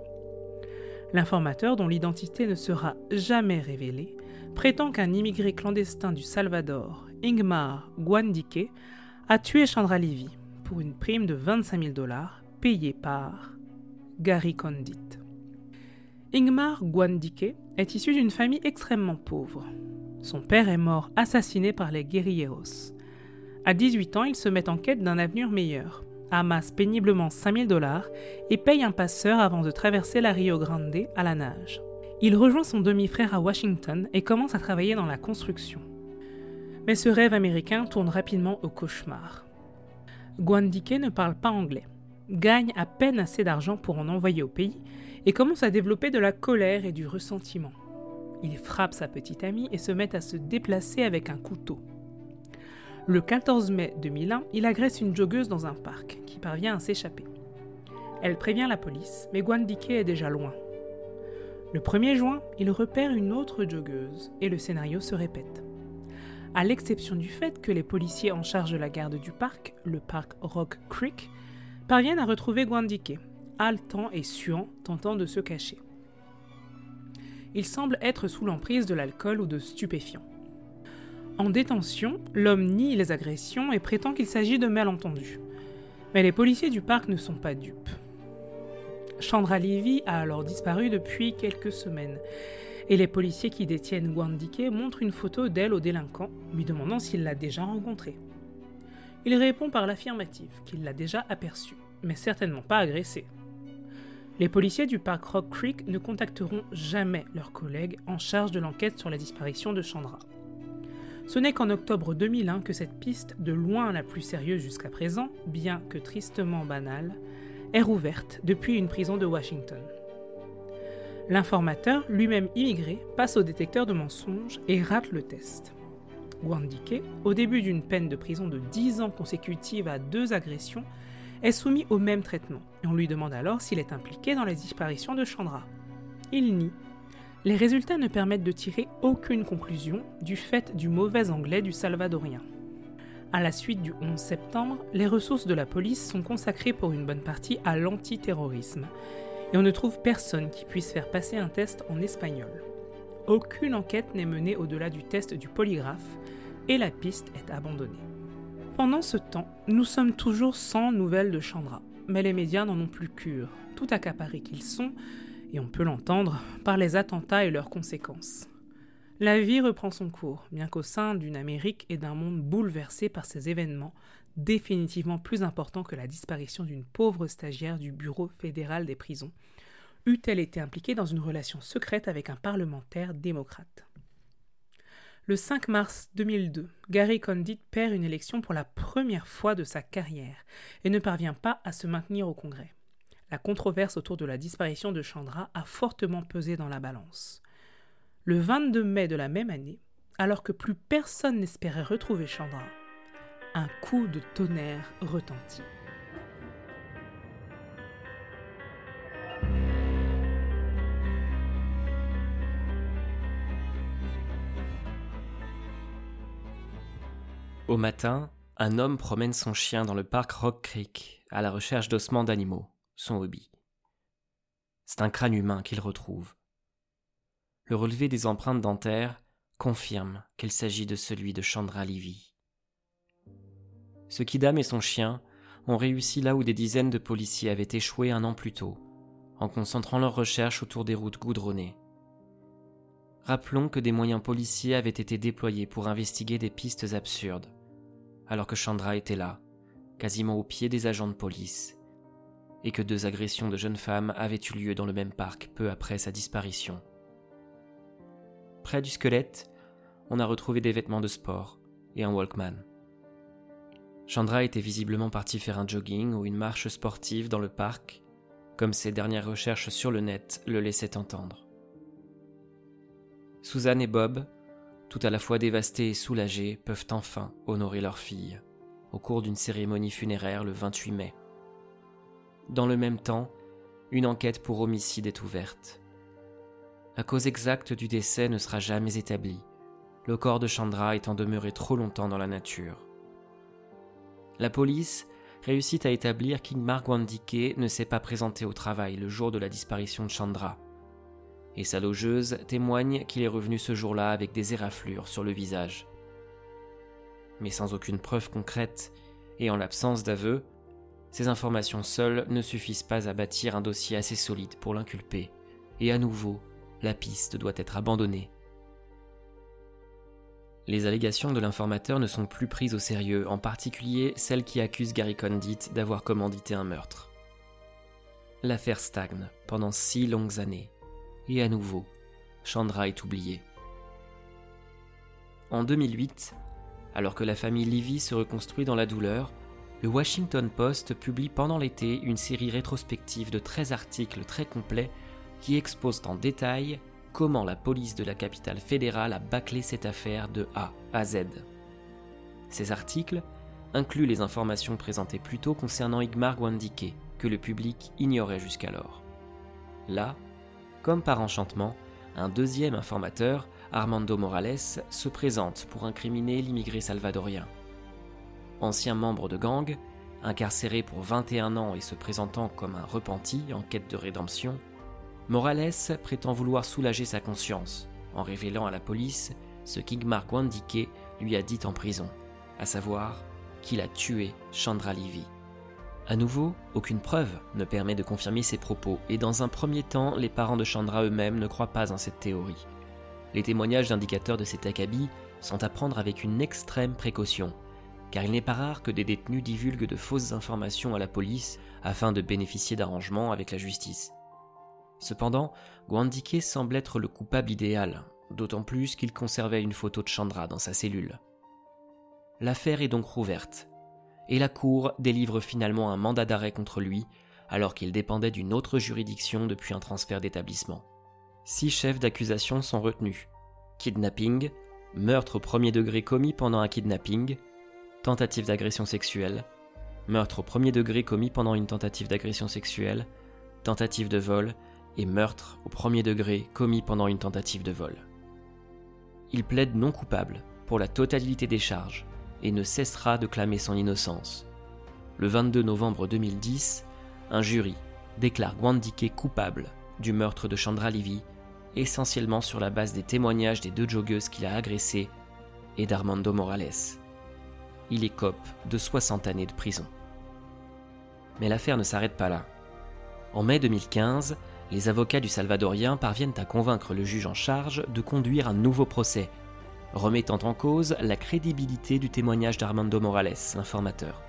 L'informateur, dont l'identité ne sera jamais révélée, prétend qu'un immigré clandestin du Salvador, Ingmar Guandike, a tué Chandra Levy pour une prime de 25 000 dollars payée par Gary Condit. Ingmar Guandike est issu d'une famille extrêmement pauvre. Son père est mort assassiné par les guerrilleros. À 18 ans, il se met en quête d'un avenir meilleur, amasse péniblement 5000 dollars et paye un passeur avant de traverser la Rio Grande à la nage. Il rejoint son demi-frère à Washington et commence à travailler dans la construction. Mais ce rêve américain tourne rapidement au cauchemar. Guandike ne parle pas anglais gagne à peine assez d'argent pour en envoyer au pays et commence à développer de la colère et du ressentiment. Il frappe sa petite amie et se met à se déplacer avec un couteau. Le 14 mai 2001, il agresse une joggeuse dans un parc, qui parvient à s'échapper. Elle prévient la police, mais Guandike est déjà loin. Le 1er juin, il repère une autre joggeuse, et le scénario se répète. À l'exception du fait que les policiers en charge de la garde du parc, le parc Rock Creek, parviennent à retrouver Guandike, haletant et suant, tentant de se cacher. Il semble être sous l'emprise de l'alcool ou de stupéfiants. En détention, l'homme nie les agressions et prétend qu'il s'agit de malentendus. Mais les policiers du parc ne sont pas dupes. Chandra Levy a alors disparu depuis quelques semaines, et les policiers qui détiennent Gwandike montrent une photo d'elle au délinquant, lui demandant s'il l'a déjà rencontrée. Il répond par l'affirmative qu'il l'a déjà aperçue, mais certainement pas agressée. Les policiers du parc Rock Creek ne contacteront jamais leurs collègues en charge de l'enquête sur la disparition de Chandra. Ce n'est qu'en octobre 2001 que cette piste, de loin la plus sérieuse jusqu'à présent, bien que tristement banale, est rouverte depuis une prison de Washington. L'informateur, lui-même immigré, passe au détecteur de mensonges et rate le test. Gwandike, au début d'une peine de prison de 10 ans consécutive à deux agressions, est soumis au même traitement et on lui demande alors s'il est impliqué dans la disparition de Chandra. Il nie. Les résultats ne permettent de tirer aucune conclusion du fait du mauvais anglais du salvadorien. À la suite du 11 septembre, les ressources de la police sont consacrées pour une bonne partie à l'antiterrorisme et on ne trouve personne qui puisse faire passer un test en espagnol. Aucune enquête n'est menée au-delà du test du polygraphe et la piste est abandonnée. Pendant ce temps, nous sommes toujours sans nouvelles de Chandra, mais les médias n'en ont plus cure, tout accaparés qu'ils sont, et on peut l'entendre, par les attentats et leurs conséquences. La vie reprend son cours, bien qu'au sein d'une Amérique et d'un monde bouleversé par ces événements, définitivement plus importants que la disparition d'une pauvre stagiaire du Bureau fédéral des prisons, eût-elle été impliquée dans une relation secrète avec un parlementaire démocrate. Le 5 mars 2002, Gary Condit perd une élection pour la première fois de sa carrière et ne parvient pas à se maintenir au Congrès. La controverse autour de la disparition de Chandra a fortement pesé dans la balance. Le 22 mai de la même année, alors que plus personne n'espérait retrouver Chandra, un coup de tonnerre retentit. Au matin, un homme promène son chien dans le parc Rock Creek à la recherche d'ossements d'animaux, son hobby. C'est un crâne humain qu'il retrouve. Le relevé des empreintes dentaires confirme qu'il s'agit de celui de Chandra Livy. Ce Kidam et son chien ont réussi là où des dizaines de policiers avaient échoué un an plus tôt, en concentrant leurs recherches autour des routes goudronnées. Rappelons que des moyens policiers avaient été déployés pour investiguer des pistes absurdes, alors que Chandra était là, quasiment au pied des agents de police, et que deux agressions de jeunes femmes avaient eu lieu dans le même parc peu après sa disparition. Près du squelette, on a retrouvé des vêtements de sport et un Walkman. Chandra était visiblement parti faire un jogging ou une marche sportive dans le parc, comme ses dernières recherches sur le net le laissaient entendre. Suzanne et Bob, tout à la fois dévastés et soulagés, peuvent enfin honorer leur fille, au cours d'une cérémonie funéraire le 28 mai. Dans le même temps, une enquête pour homicide est ouverte. La cause exacte du décès ne sera jamais établie, le corps de Chandra étant demeuré trop longtemps dans la nature. La police réussit à établir qu'Ingmar Gwandike ne s'est pas présenté au travail le jour de la disparition de Chandra, et sa logeuse témoigne qu'il est revenu ce jour-là avec des éraflures sur le visage. Mais sans aucune preuve concrète et en l'absence d'aveu, ces informations seules ne suffisent pas à bâtir un dossier assez solide pour l'inculper, et à nouveau, la piste doit être abandonnée. Les allégations de l'informateur ne sont plus prises au sérieux, en particulier celles qui accusent Gary Condit d'avoir commandité un meurtre. L'affaire stagne pendant six longues années, et à nouveau, Chandra est oublié. En 2008, alors que la famille Levy se reconstruit dans la douleur, le Washington Post publie pendant l'été une série rétrospective de 13 articles très complets qui exposent en détail comment la police de la capitale fédérale a bâclé cette affaire de A à Z. Ces articles incluent les informations présentées plus tôt concernant Igmar Gwandike, que le public ignorait jusqu'alors. Là, comme par enchantement, un deuxième informateur, Armando Morales, se présente pour incriminer l'immigré salvadorien. Ancien membre de gang, incarcéré pour 21 ans et se présentant comme un repenti en quête de rédemption, Morales prétend vouloir soulager sa conscience en révélant à la police ce qu'Igmar Gwandike lui a dit en prison, à savoir qu'il a tué Chandra Livy. À nouveau, aucune preuve ne permet de confirmer ces propos, et dans un premier temps, les parents de Chandra eux-mêmes ne croient pas en cette théorie, Les témoignages d'indicateurs de cet acabit sont à prendre avec une extrême précaution, car il n'est pas rare que des détenus divulguent de fausses informations à la police afin de bénéficier d'arrangements avec la justice. Cependant, Gwandike semble être le coupable idéal, d'autant plus qu'il conservait une photo de Chandra dans sa cellule. L'affaire est donc rouverte, et la Cour délivre finalement un mandat d'arrêt contre lui, alors qu'il dépendait d'une autre juridiction depuis un transfert d'établissement. Six chefs d'accusation sont retenus kidnapping, meurtre au premier degré commis pendant un kidnapping, tentative d'agression sexuelle, meurtre au premier degré commis pendant une tentative d'agression sexuelle, tentative de vol et meurtre au premier degré commis pendant une tentative de vol. Il plaide non coupable pour la totalité des charges et ne cessera de clamer son innocence. Le 22 novembre 2010, un jury déclare Gwandike coupable du meurtre de Chandra Levy, essentiellement sur la base des témoignages des deux joggeuses qu'il a agressées et d'Armando Morales. Il écope de 60 années de prison. Mais l'affaire ne s'arrête pas là. En mai 2015, les avocats du Salvadorien parviennent à convaincre le juge en charge de conduire un nouveau procès, remettant en cause la crédibilité du témoignage d'Armando Morales, l'informateur.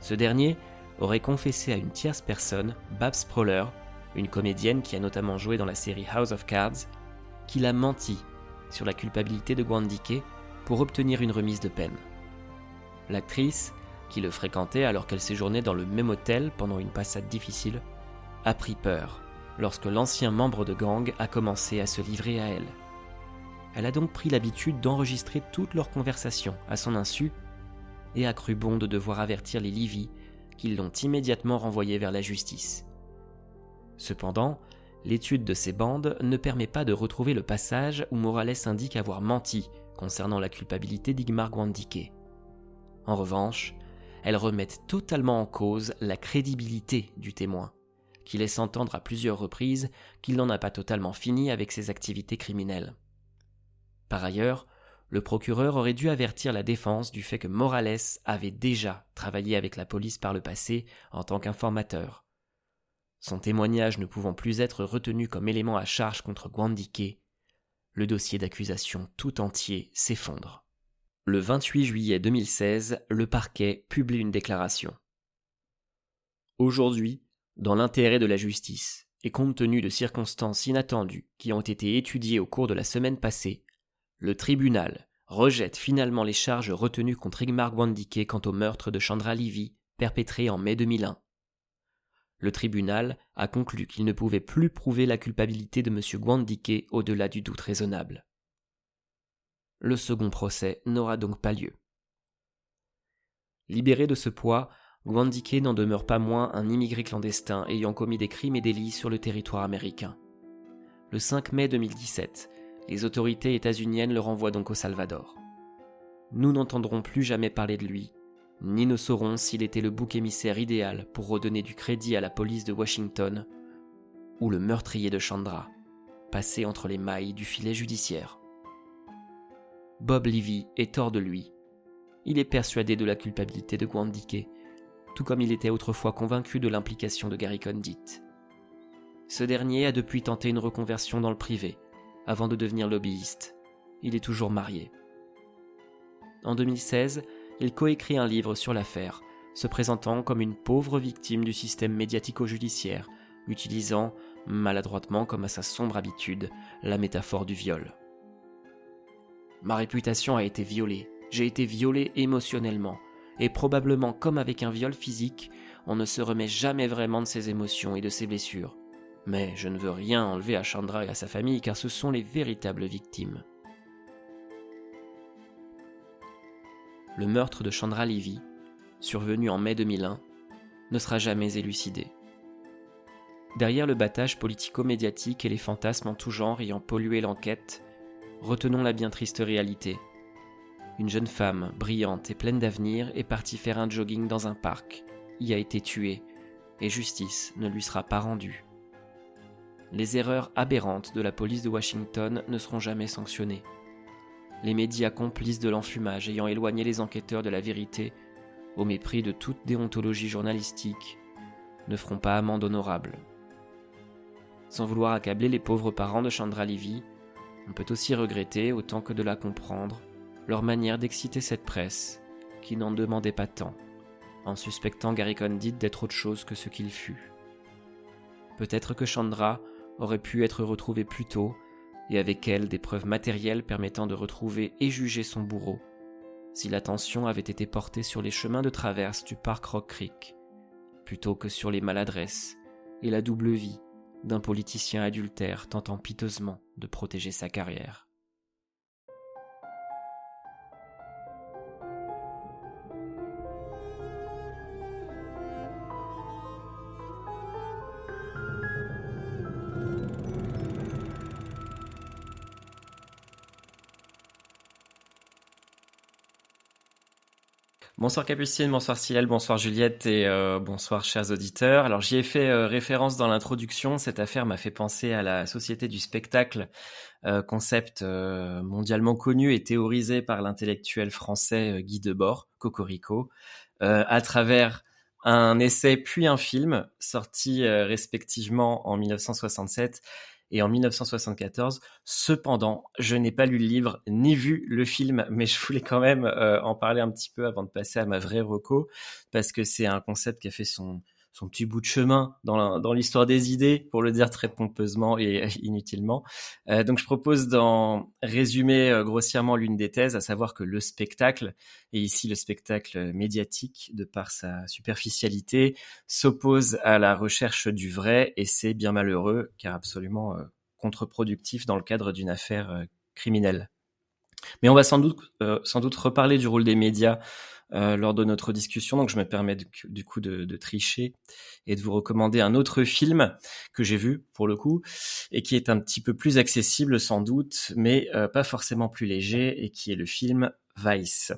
Ce dernier aurait confessé à une tierce personne, Babs Proller, une comédienne qui a notamment joué dans la série House of Cards, qu'il a menti sur la culpabilité de Guandike pour obtenir une remise de peine. L'actrice, qui le fréquentait alors qu'elle séjournait dans le même hôtel pendant une passade difficile, a pris peur lorsque l'ancien membre de gang a commencé à se livrer à elle. Elle a donc pris l'habitude d'enregistrer toutes leurs conversations à son insu et a cru bon de devoir avertir les Livy qui l'ont immédiatement renvoyé vers la justice. Cependant, l'étude de ces bandes ne permet pas de retrouver le passage où Morales indique avoir menti concernant la culpabilité d'Igmar Guandike. En revanche, elles remettent totalement en cause la crédibilité du témoin qui laisse entendre à plusieurs reprises qu'il n'en a pas totalement fini avec ses activités criminelles. Par ailleurs, le procureur aurait dû avertir la défense du fait que Morales avait déjà travaillé avec la police par le passé en tant qu'informateur. Son témoignage ne pouvant plus être retenu comme élément à charge contre Guandike, le dossier d'accusation tout entier s'effondre. Le 28 juillet 2016, le parquet publie une déclaration. Aujourd'hui, dans l'intérêt de la justice, et compte tenu de circonstances inattendues qui ont été étudiées au cours de la semaine passée, le tribunal rejette finalement les charges retenues contre Igmar Gwandike quant au meurtre de Chandra Livy perpétré en mai 2001. Le tribunal a conclu qu'il ne pouvait plus prouver la culpabilité de M. Gwandike au-delà du doute raisonnable. Le second procès n'aura donc pas lieu. Libéré de ce poids, Gwandike n'en demeure pas moins un immigré clandestin ayant commis des crimes et délits sur le territoire américain. Le 5 mai 2017, les autorités états-uniennes le renvoient donc au Salvador. Nous n'entendrons plus jamais parler de lui, ni ne saurons s'il était le bouc émissaire idéal pour redonner du crédit à la police de Washington, ou le meurtrier de Chandra, passé entre les mailles du filet judiciaire. Bob Levy est hors de lui. Il est persuadé de la culpabilité de Gwandike tout comme il était autrefois convaincu de l'implication de Gary Condit. Ce dernier a depuis tenté une reconversion dans le privé, avant de devenir lobbyiste. Il est toujours marié. En 2016, il coécrit un livre sur l'affaire, se présentant comme une pauvre victime du système médiatico-judiciaire, utilisant, maladroitement comme à sa sombre habitude, la métaphore du viol. Ma réputation a été violée, j'ai été violé émotionnellement, et probablement comme avec un viol physique, on ne se remet jamais vraiment de ses émotions et de ses blessures. Mais je ne veux rien enlever à Chandra et à sa famille car ce sont les véritables victimes. Le meurtre de Chandra Levy, survenu en mai 2001, ne sera jamais élucidé. Derrière le battage politico-médiatique et les fantasmes en tout genre ayant pollué l'enquête, retenons la bien triste réalité une jeune femme, brillante et pleine d'avenir, est partie faire un jogging dans un parc, y a été tuée, et justice ne lui sera pas rendue. Les erreurs aberrantes de la police de Washington ne seront jamais sanctionnées. Les médias complices de l'enfumage ayant éloigné les enquêteurs de la vérité, au mépris de toute déontologie journalistique, ne feront pas amende honorable. Sans vouloir accabler les pauvres parents de Chandra Levy, On peut aussi regretter, autant que de la comprendre, leur manière d'exciter cette presse, qui n'en demandait pas tant, en suspectant Gary Condit d'être autre chose que ce qu'il fut. Peut-être que Chandra aurait pu être retrouvée plus tôt, et avec elle des preuves matérielles permettant de retrouver et juger son bourreau, si l'attention avait été portée sur les chemins de traverse du parc Rock Creek, plutôt que sur les maladresses et la double vie d'un politicien adultère tentant piteusement de protéger sa carrière. Bonsoir Capucine, bonsoir Silel, bonsoir Juliette et euh, bonsoir chers auditeurs. Alors j'y ai fait euh, référence dans l'introduction, cette affaire m'a fait penser à la société du spectacle, euh, concept mondialement connu et théorisé par l'intellectuel français Guy Debord, Cocorico, à travers un essai puis un film sorti respectivement en 1967 et en 1974. Cependant, je n'ai pas lu le livre ni vu le film, mais je voulais quand même euh, en parler un petit peu avant de passer à ma vraie reco, parce que c'est un concept qui a fait son, son petit bout de chemin dans l'histoire des idées, pour le dire très pompeusement et inutilement. Euh, donc je propose d'en résumer euh, grossièrement l'une des thèses, à savoir que le spectacle, et ici le spectacle médiatique, de par sa superficialité, s'oppose à la recherche du vrai, et c'est bien malheureux, car absolument euh, contre-productif dans le cadre d'une affaire criminelle. Mais on va sans doute, sans doute reparler du rôle des médias euh, lors de notre discussion. Donc je me permets du, coup de, tricher et de vous recommander un autre film que j'ai vu pour le coup et qui est un petit peu plus accessible sans doute, mais euh, pas forcément plus léger et qui est le film Vice.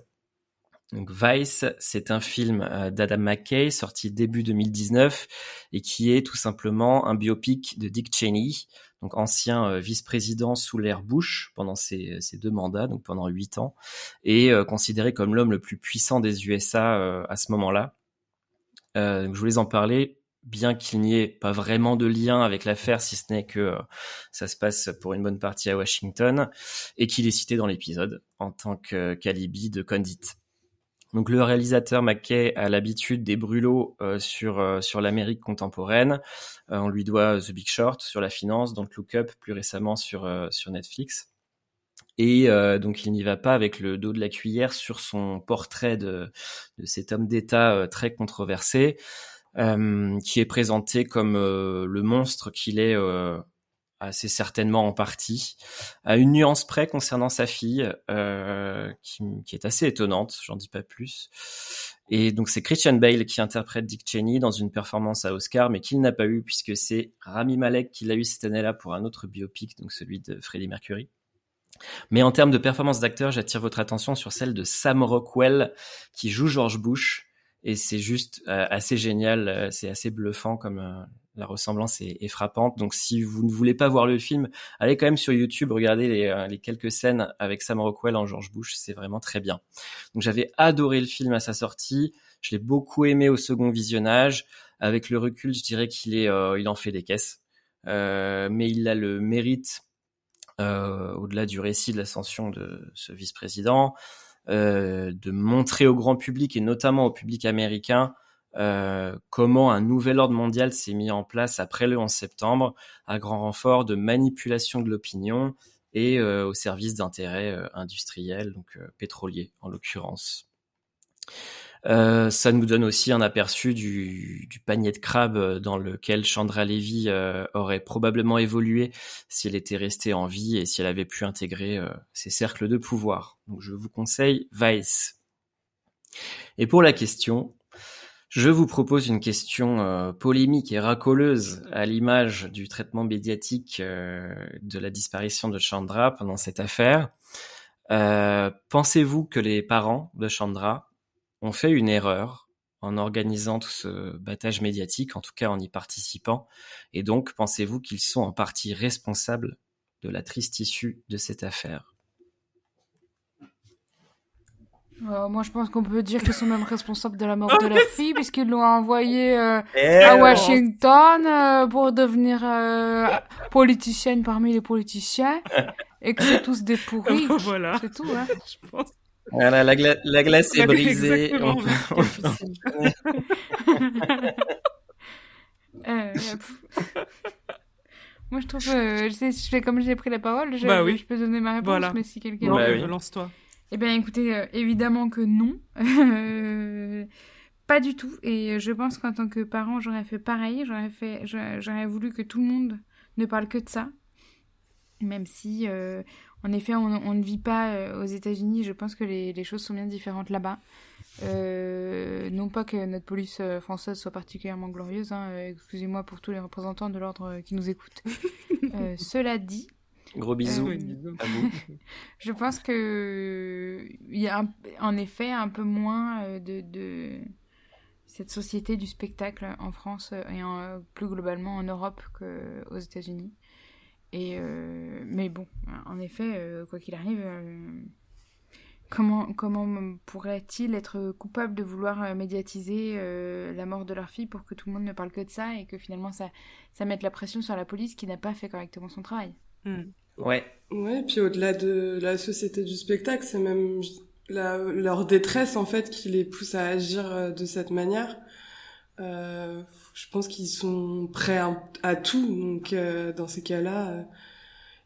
Donc Vice, c'est un film euh, d'Adam McKay sorti début 2019 et qui est tout simplement un biopic de Dick Cheney, donc ancien euh, vice-président sous l'ère Bush pendant ses, deux mandats, donc pendant huit ans, et euh, considéré comme l'homme le plus puissant des USA euh, à ce moment-là. je voulais en parler, bien qu'il n'y ait pas vraiment de lien avec l'affaire, si ce n'est que ça se passe pour une bonne partie à Washington, et qu'il est cité dans l'épisode en tant que qu'alibi de Condit. Donc le réalisateur McKay a l'habitude des brûlots euh, sur euh, sur l'Amérique contemporaine. Euh, on lui doit The Big Short sur la finance, Don't Look Up plus récemment sur sur Netflix. Et donc il n'y va pas avec le dos de la cuillère sur son portrait de, de cet homme d'État très controversé, qui est présenté comme le monstre qu'il est assez certainement en partie, à une nuance près concernant sa fille, euh, qui, est assez étonnante, j'en dis pas plus. Et donc c'est Christian Bale qui interprète Dick Cheney dans une performance à Oscar, mais qu'il n'a pas eu puisque c'est Rami Malek qui l'a eu cette année-là pour un autre biopic, donc celui de Freddie Mercury. Mais en termes de performance d'acteur, j'attire votre attention sur celle de Sam Rockwell qui joue George Bush, et c'est juste euh, assez génial, euh, c'est assez bluffant comme la ressemblance est, frappante. Donc si vous ne voulez pas voir le film, allez quand même sur YouTube, regardez les, euh, les quelques scènes avec Sam Rockwell en George Bush, c'est vraiment très bien. Donc j'avais adoré le film à sa sortie, je l'ai beaucoup aimé au second visionnage. Avec le recul, je dirais qu'il est, euh, il en fait des caisses, euh, mais il a le mérite, au-delà du récit de l'ascension de ce vice-président, de montrer au grand public et notamment au public américain euh, comment un nouvel ordre mondial s'est mis en place après le 11 septembre, à grand renfort de manipulation de l'opinion et euh, au service d'intérêts euh, industriels, donc pétroliers en l'occurrence. Ça nous donne aussi un aperçu du, panier de crabes dans lequel Chandra Levy aurait probablement évolué si elle était restée en vie et si elle avait pu intégrer ses cercles de pouvoir. Donc je vous conseille Vice. Et pour la question, je vous propose une question euh, polémique et racoleuse à l'image du traitement médiatique euh, de la disparition de Chandra pendant cette affaire. Euh, pensez-vous que les parents de Chandra ont fait une erreur en organisant tout ce battage médiatique, en tout cas en y participant Et donc, pensez-vous qu'ils sont en partie responsables de la triste issue de cette affaire? Euh, moi, je pense qu'on peut dire qu'ils sont même responsables de la mort de la fille, puisqu'ils l'ont envoyée euh, eh à Washington euh, pour devenir politicienne parmi les politiciens, et que c'est tous des pourris. voilà. C'est tout, hein. Je pense. Voilà, la, la glace est brisée. Moi, je trouve, je sais, je fais comme j'ai pris la parole, je, bah oui. je peux donner ma réponse, voilà. mais si quelqu'un... Bah, oui. Lance-toi. Eh bien, écoutez, euh, évidemment que non. pas du tout. Et je pense qu'en tant que parent, j'aurais fait pareil. J'aurais fait, j'aurais voulu que tout le monde ne parle que de ça. Même si, euh, en effet, on, ne vit pas euh, aux États-Unis. Je pense que les, choses sont bien différentes là-bas. non pas que notre police française soit particulièrement glorieuse. Hein, excusez-moi pour tous les représentants de l'ordre qui nous écoutent. cela dit, Gros bisous euh, à vous. Je pense que il y a en effet un peu moins euh, de, cette société du spectacle en France euh, et plus globalement en Europe qu'aux États-Unis. Et mais bon, en effet, quoi qu'il arrive, comment comment pourrait-il être coupable de vouloir médiatiser la mort de leur fille pour que tout le monde ne parle que de ça et que finalement ça ça mette la pression sur la police qui n'a pas fait correctement son travail? Hmm. Ouais. Ouais, puis au-delà de la société du spectacle, c'est même leur détresse en fait qui les pousse à agir euh, de cette manière. Euh, je pense qu'ils sont prêts à, tout, donc euh, dans ces cas-là. Euh,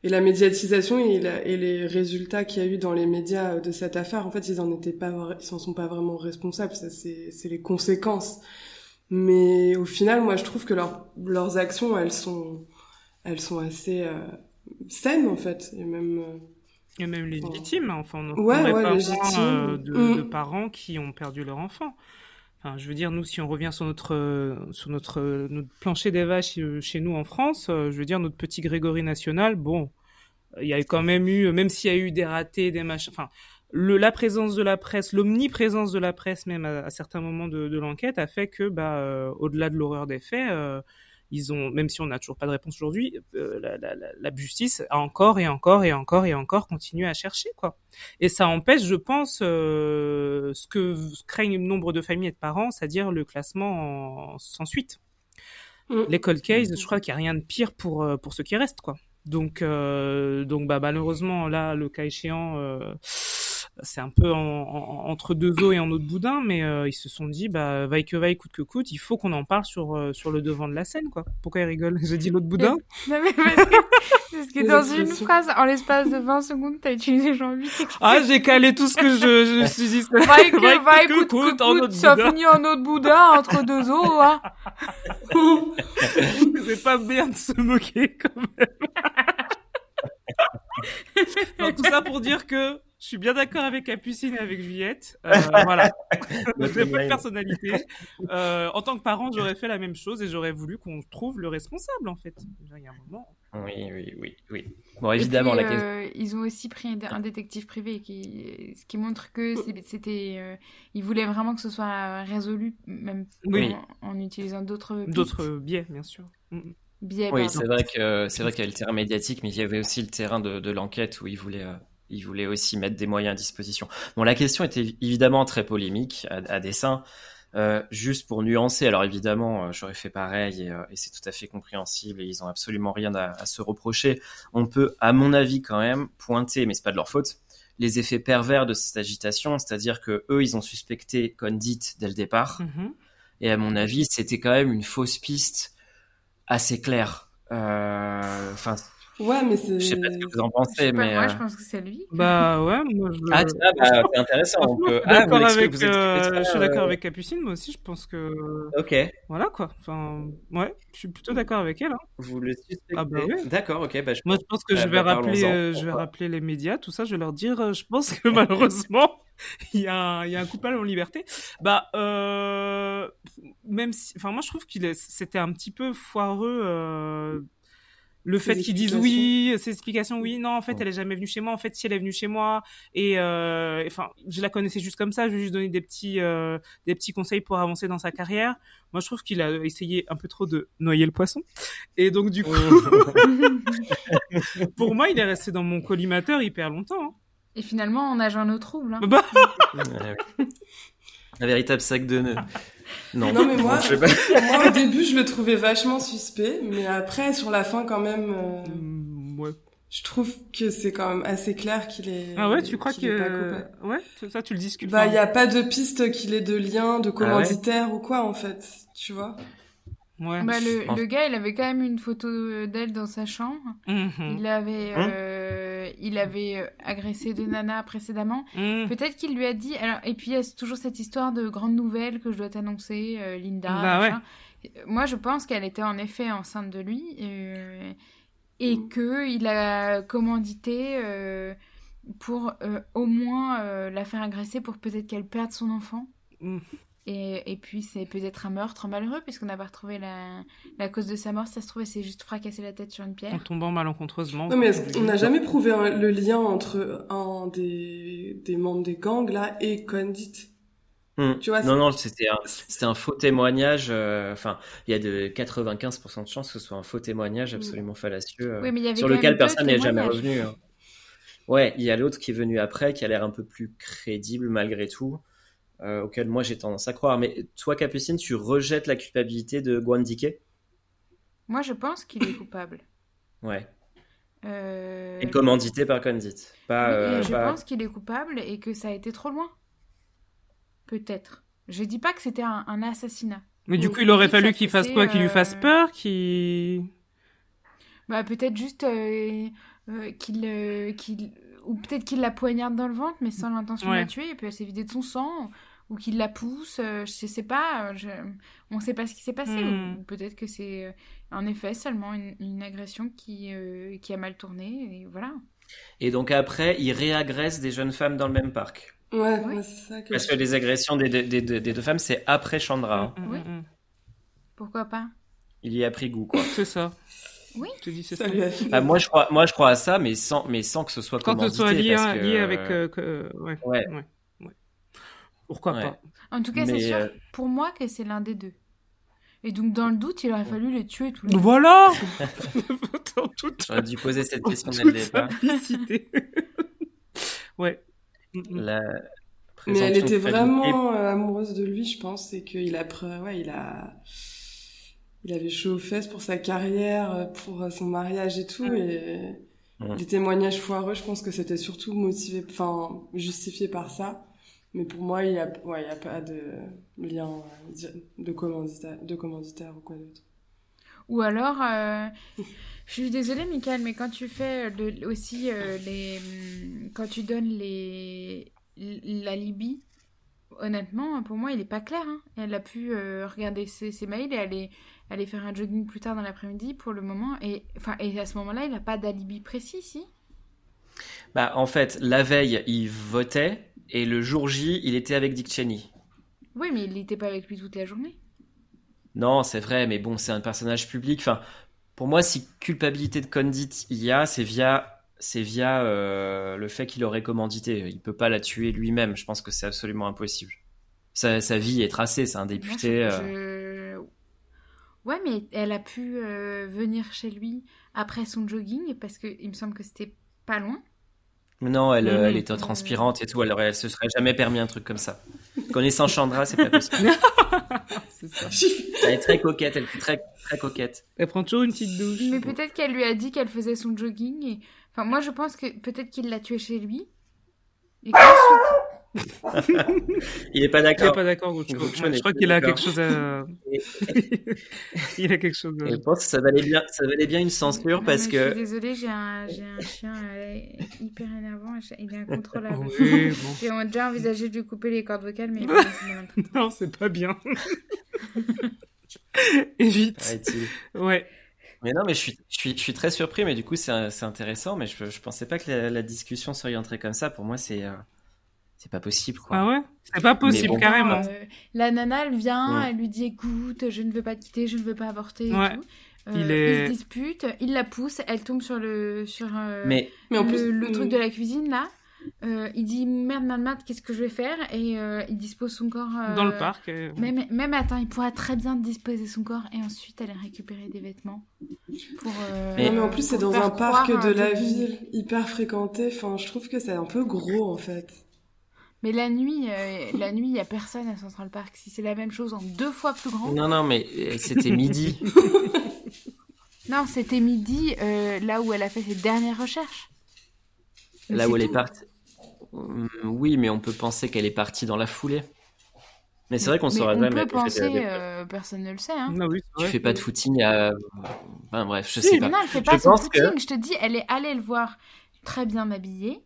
et la médiatisation et, et les résultats qu'il y a eu dans les médias de cette affaire, en fait, ils en étaient pas, ils en sont pas vraiment responsables. Ça, c'est, c'est les conséquences. Mais au final, moi, je trouve que leurs leurs actions, elles sont, elles sont assez saine en fait et même euh, et même légitime enfin on ouais, ouais, légitime. Euh, de, mm. de, parents qui ont perdu leur enfant je veux dire nous si on revient sur notre sur notre, notre plancher des vaches euh, chez nous en France je veux dire notre petit Grégory national bon il y a quand même eu même s'il y a eu des ratés des machins enfin le, la présence de la presse, l'omniprésence de la presse même à, certains moments de, de l'enquête a fait que, bah, au-delà de l'horreur des faits, ils ont, même si on n'a toujours pas de réponse aujourd'hui, euh, la, la, la, justice a encore et encore et encore et encore continué à chercher quoi. Et ça empêche, je pense, euh, ce que craignent nombre de familles et de parents, c'est-à-dire le classement sans suite. Mm. Les cold cases, je crois qu'il n'y a rien de pire pour euh, pour ceux qui restent quoi. Donc donc bah malheureusement là, le cas échéant c'est un peu entre deux eaux et en eau de boudin, mais euh, ils se sont dit, bah, vaille que vaille, coûte que coûte, il faut qu'on en parle sur, euh, sur le devant de la scène, quoi. Pourquoi ils rigolent? J'ai dit l'eau de boudin Non, mais parce que, parce que dans une phrase, en l'espace de 20 secondes, t'as utilisé 8 Ah, j'ai calé tout ce que je, suis dit. Vaille que vaille, coûte que coûte, ça finit en eau de boudin entre deux eaux, hein. C'est pas bien de se moquer, quand même. tout ça pour dire que je suis bien d'accord avec Capucine et avec Juliette. Euh, voilà. J'ai pas de personnalité. Euh, en tant que parent, j'aurais fait la même chose et j'aurais voulu qu'on trouve le responsable, en fait. Il y a un moment. Oui, oui, oui, oui. Bon, évidemment, la question. Euh, ils ont aussi pris un détective privé, qui, ce qui montre que c'était. Euh, ils voulaient vraiment que ce soit résolu, même en, utilisant d'autres. D'autres biais, bien sûr. Mm, mm. Biais, oui, c'est vrai que c'est vrai qu'il y a le terrain médiatique, mais il y avait aussi le terrain de, de l'enquête où ils voulaient il voulait aussi mettre des moyens à disposition. Bon, la question était évidemment très polémique à, dessein. Euh, juste pour nuancer, alors évidemment, euh, j'aurais fait pareil euh, et, c'est tout à fait compréhensible et ils ont absolument rien à, se reprocher. On peut, à mon avis, quand même pointer, mais c'est pas de leur faute, les effets pervers de cette agitation, c'est-à-dire que eux, ils ont suspecté Condit dès le départ. Mm-hmm. Et à mon avis, c'était quand même une fausse piste assez claire. Enfin, Ouais, mais c'est. Je sais pas ce que vous en pensez, mais. Moi, je euh, pense que c'est lui. Bah ouais, moi je. Ah, bah, c'est intéressant. Donc, euh... ah, vous avec, vous euh, je suis d'accord avec Capucine, moi aussi, je pense que. Ok. Voilà quoi. Enfin, ouais, je suis plutôt d'accord avec elle. Hein. Vous le suspectez ah, bah, oui. D'accord, ok. Bah, je... Moi, je pense que je vais bah, rappeler, euh, je vais rappeler les médias, tout ça, je vais leur dire, je pense que malheureusement. il y a un, il y a un coupable en liberté. Bah, euh, même si, enfin, moi, je trouve qu'il c'était un petit peu foireux, euh, le fait qu'ils disent oui, ces explications, oui, non, en fait, elle est jamais venue chez moi. En fait, si elle est venue chez moi, et euh, enfin, je la connaissais juste comme ça. Je lui ai juste donné des petits, euh, des petits conseils pour avancer dans sa carrière. Moi, je trouve qu'il a essayé un peu trop de noyer le poisson. Et donc, du coup, pour moi, il est resté dans mon collimateur hyper longtemps. Hein. Et finalement, on nage en eau trouble. Hein. Bah. Un véritable sac de nœuds. Non, Non, mais moi, je sais pas. moi, au début, je le trouvais vachement suspect, mais après, sur la fin, quand même, euh, Mm, ouais. je trouve que c'est quand même assez clair qu'il est. Ah ouais, tu crois qu'il est pas que... Ouais, ça, ça, tu le discutes. Bah, il y a pas de piste qu'il ait de lien, Ah de commanditaire ou quoi, en fait, tu vois. Ouais. Bah, le, gars, il avait quand même une photo d'elle dans sa chambre. Mhm. Il avait, Hein euh, il avait euh, agressé deux nanas précédemment. Mhm. Peut-être qu'il lui a dit. Alors, et puis il y a toujours cette histoire de grande nouvelle que je dois t'annoncer, euh, Linda. Bah. Moi, je pense qu'elle était en effet enceinte de lui euh, et Mm. que il a commandité euh, pour euh, au moins euh, la faire agresser pour peut-être qu'elle perde son enfant. Et, et puis c'est peut-être un meurtre malheureux puisqu'on n'a pas retrouvé la, la cause de sa mort. Si Ça se trouve, elle s'est juste fracassé la tête sur une En pierre. tombant malencontreusement. Non, mais on n'a jamais prouvé un- le lien entre un des, des membres des gangs, là, et Condit? Hmm. Tu vois, non, c'est- non, c'était un, c'était un faux témoignage. euh, Enfin, il y a de 95% de chances que ce soit un faux témoignage absolument fallacieux. euh, Oui, mais il y avait sur lequel personne n'est jamais revenu. hein. Ouais, il y a l'autre qui est venu après, qui a l'air un peu plus crédible malgré tout, euh, auquel moi j'ai tendance à croire. Mais toi, Capucine, tu rejettes la culpabilité de Guandike Moi, je pense qu'il est coupable. Ouais. Euh, Et commandité par Condit. Pas, euh, je pas- pense qu'il est coupable et que ça a été trop loin. Peut-être. Je dis pas que c'était un, un assassinat. Mais du coup, il aurait fallu qu'il fasse quoi? Qu'il lui fasse peur Qu'il... Bah, peut-être juste euh, euh, qu'il. euh, qu'il- ou peut-être qu'il la poignarde dans le ventre, mais sans l'intention de la tuer, et puis elle s'est vidée de son sang. Ou qu'il la pousse, euh, je sais pas, euh, je... on sait pas ce qui s'est passé. Hmm. Ou peut-être que c'est euh, en effet seulement une, une agression qui, euh, qui a mal tourné, et voilà. Et donc après, il réagresse des jeunes femmes dans le même parc. Ouais, Oui. c'est ça que. Parce que les agressions des, des- des- des deux femmes, c'est après Chandra. hein. Mm, mm, Oui. mm. Pourquoi pas? Il y a pris goût, quoi. C'est ça. Oui. Dis, c'est ça. Ah, moi, je crois, moi, je crois à ça, mais sans, mais sans que ce soit Quand ce soit lié, parce que, lié avec... euh, euh, que- ouais. Ouais. ouais. Pourquoi Ouais. pas En tout cas, c'est sûr euh, pour moi que c'est l'un des deux. Et donc, dans le doute, il aurait fallu les tuer tous les deux. Voilà J'aurais dû poser cette question dès le départ. ouais. Mm, mm. La Mais elle était vraiment euh, amoureuse de lui, je pense, et qu'il a, pre- ouais, il a, il avait chaud aux fesses pour sa carrière, euh, pour euh, son mariage et tout, et Mm. les témoignages foireux, je pense que c'était surtout motivé, enfin, justifié par ça. Mais pour moi, il y a, ouais, il y a pas de lien euh, de commanditaire, de commanditaire ou quoi d'autre. Ou alors, euh, je suis désolée, Michael, mais quand tu fais le- aussi euh, les. hum, Quand tu donnes les. La Libye, honnêtement, pour moi, il est pas clair. hein. Elle a pu euh, regarder ses, ses mails et aller, aller faire un jogging plus tard dans l'après-midi pour le moment. Et, enfin, et à ce moment-là, il n'a pas d'alibi précis, si? Bah, en fait, la veille, il votait, et le jour J, il était avec Dick Cheney. Oui, mais il n'était pas avec lui toute la journée. Non, c'est vrai, mais bon, c'est un personnage public. Enfin, pour moi, si culpabilité de Condit il y a, c'est via, c'est via euh, le fait qu'il aurait commandité. Il peut pas la tuer lui-même. Je pense que c'est absolument impossible. Sa, sa vie est tracée. C'est un Moi, député. je- euh, je- Ouais, mais elle a pu euh, venir chez lui après son jogging parce que il me semble que c'était pas loin. Non, elle, elle était transpirante et tout. Elle, aurait- elle se serait jamais permis un truc comme ça. Connaissant Chandra, c'est pas possible. C'est ça. Elle est très coquette. Elle est très, très coquette. Elle prend toujours une petite douche. Mais peut-être qu'elle lui a dit qu'elle faisait son jogging. Et... Enfin, moi, je pense que peut-être qu'il l'a tuée chez lui. Et qu'ensuite... Il est pas Il est d'accord. pas n'est Je crois qu'il a quelque chose à... Il a quelque chose à... Je pense que ça valait bien, ça valait bien une censure Non, parce mais Je suis que désolée, j'ai un, j'ai un chien euh, hyper énervant. Il est incontrôlable. Oui, bon. J'ai déjà envisagé de lui couper les cordes vocales, mais... Non, c'est pas bien. Évite. Ouais. Mais non, mais je suis, je suis, je suis très surpris, mais du coup, c'est c'est intéressant, mais je, je pensais pas que la, la discussion s'orienterait comme ça. Pour moi, c'est euh, c'est pas possible, quoi. Ah ouais? C'est pas possible, bon. carrément. Euh, la nana, elle vient, elle lui dit écoute, je ne veux pas te quitter, je ne veux pas avorter. et Ouais. tout. Euh, Il est- Ils se disputent, il la pousse, elle tombe sur le sur euh, Mais Mais en le, plus, le truc de la cuisine là. euh, il dit merde, merde, merde, qu'est-ce que je vais faire? Et euh, il dispose son corps. euh, Dans le parc. Même, même attends, il pourrait très bien disposer son corps et ensuite aller récupérer des vêtements. Pour, euh, Mais- Non, mais en plus, c'est dans un parc de la ville, hyper fréquenté. Enfin, je trouve que c'est un peu gros, en fait. Mais la nuit, euh, la nuit, il y a personne à Central Park. Si c'est la même chose en deux fois plus grand. Non, non, mais euh, c'était midi. Non, c'était midi, euh, là où elle a fait ses dernières recherches. Mais Là où elle est partie. Oui, mais on peut penser qu'elle est partie dans la foulée. Mais c'est vrai qu'on saura on jamais. peut elle fait penser, des- euh, personne ne le sait. Hein. Ah oui, Tu vrai. fais pas de footing à. Enfin bref, je Si, sais pas. Non, elle fait Je pas son que- footing. Je te dis, elle est allée le voir très bien habillée.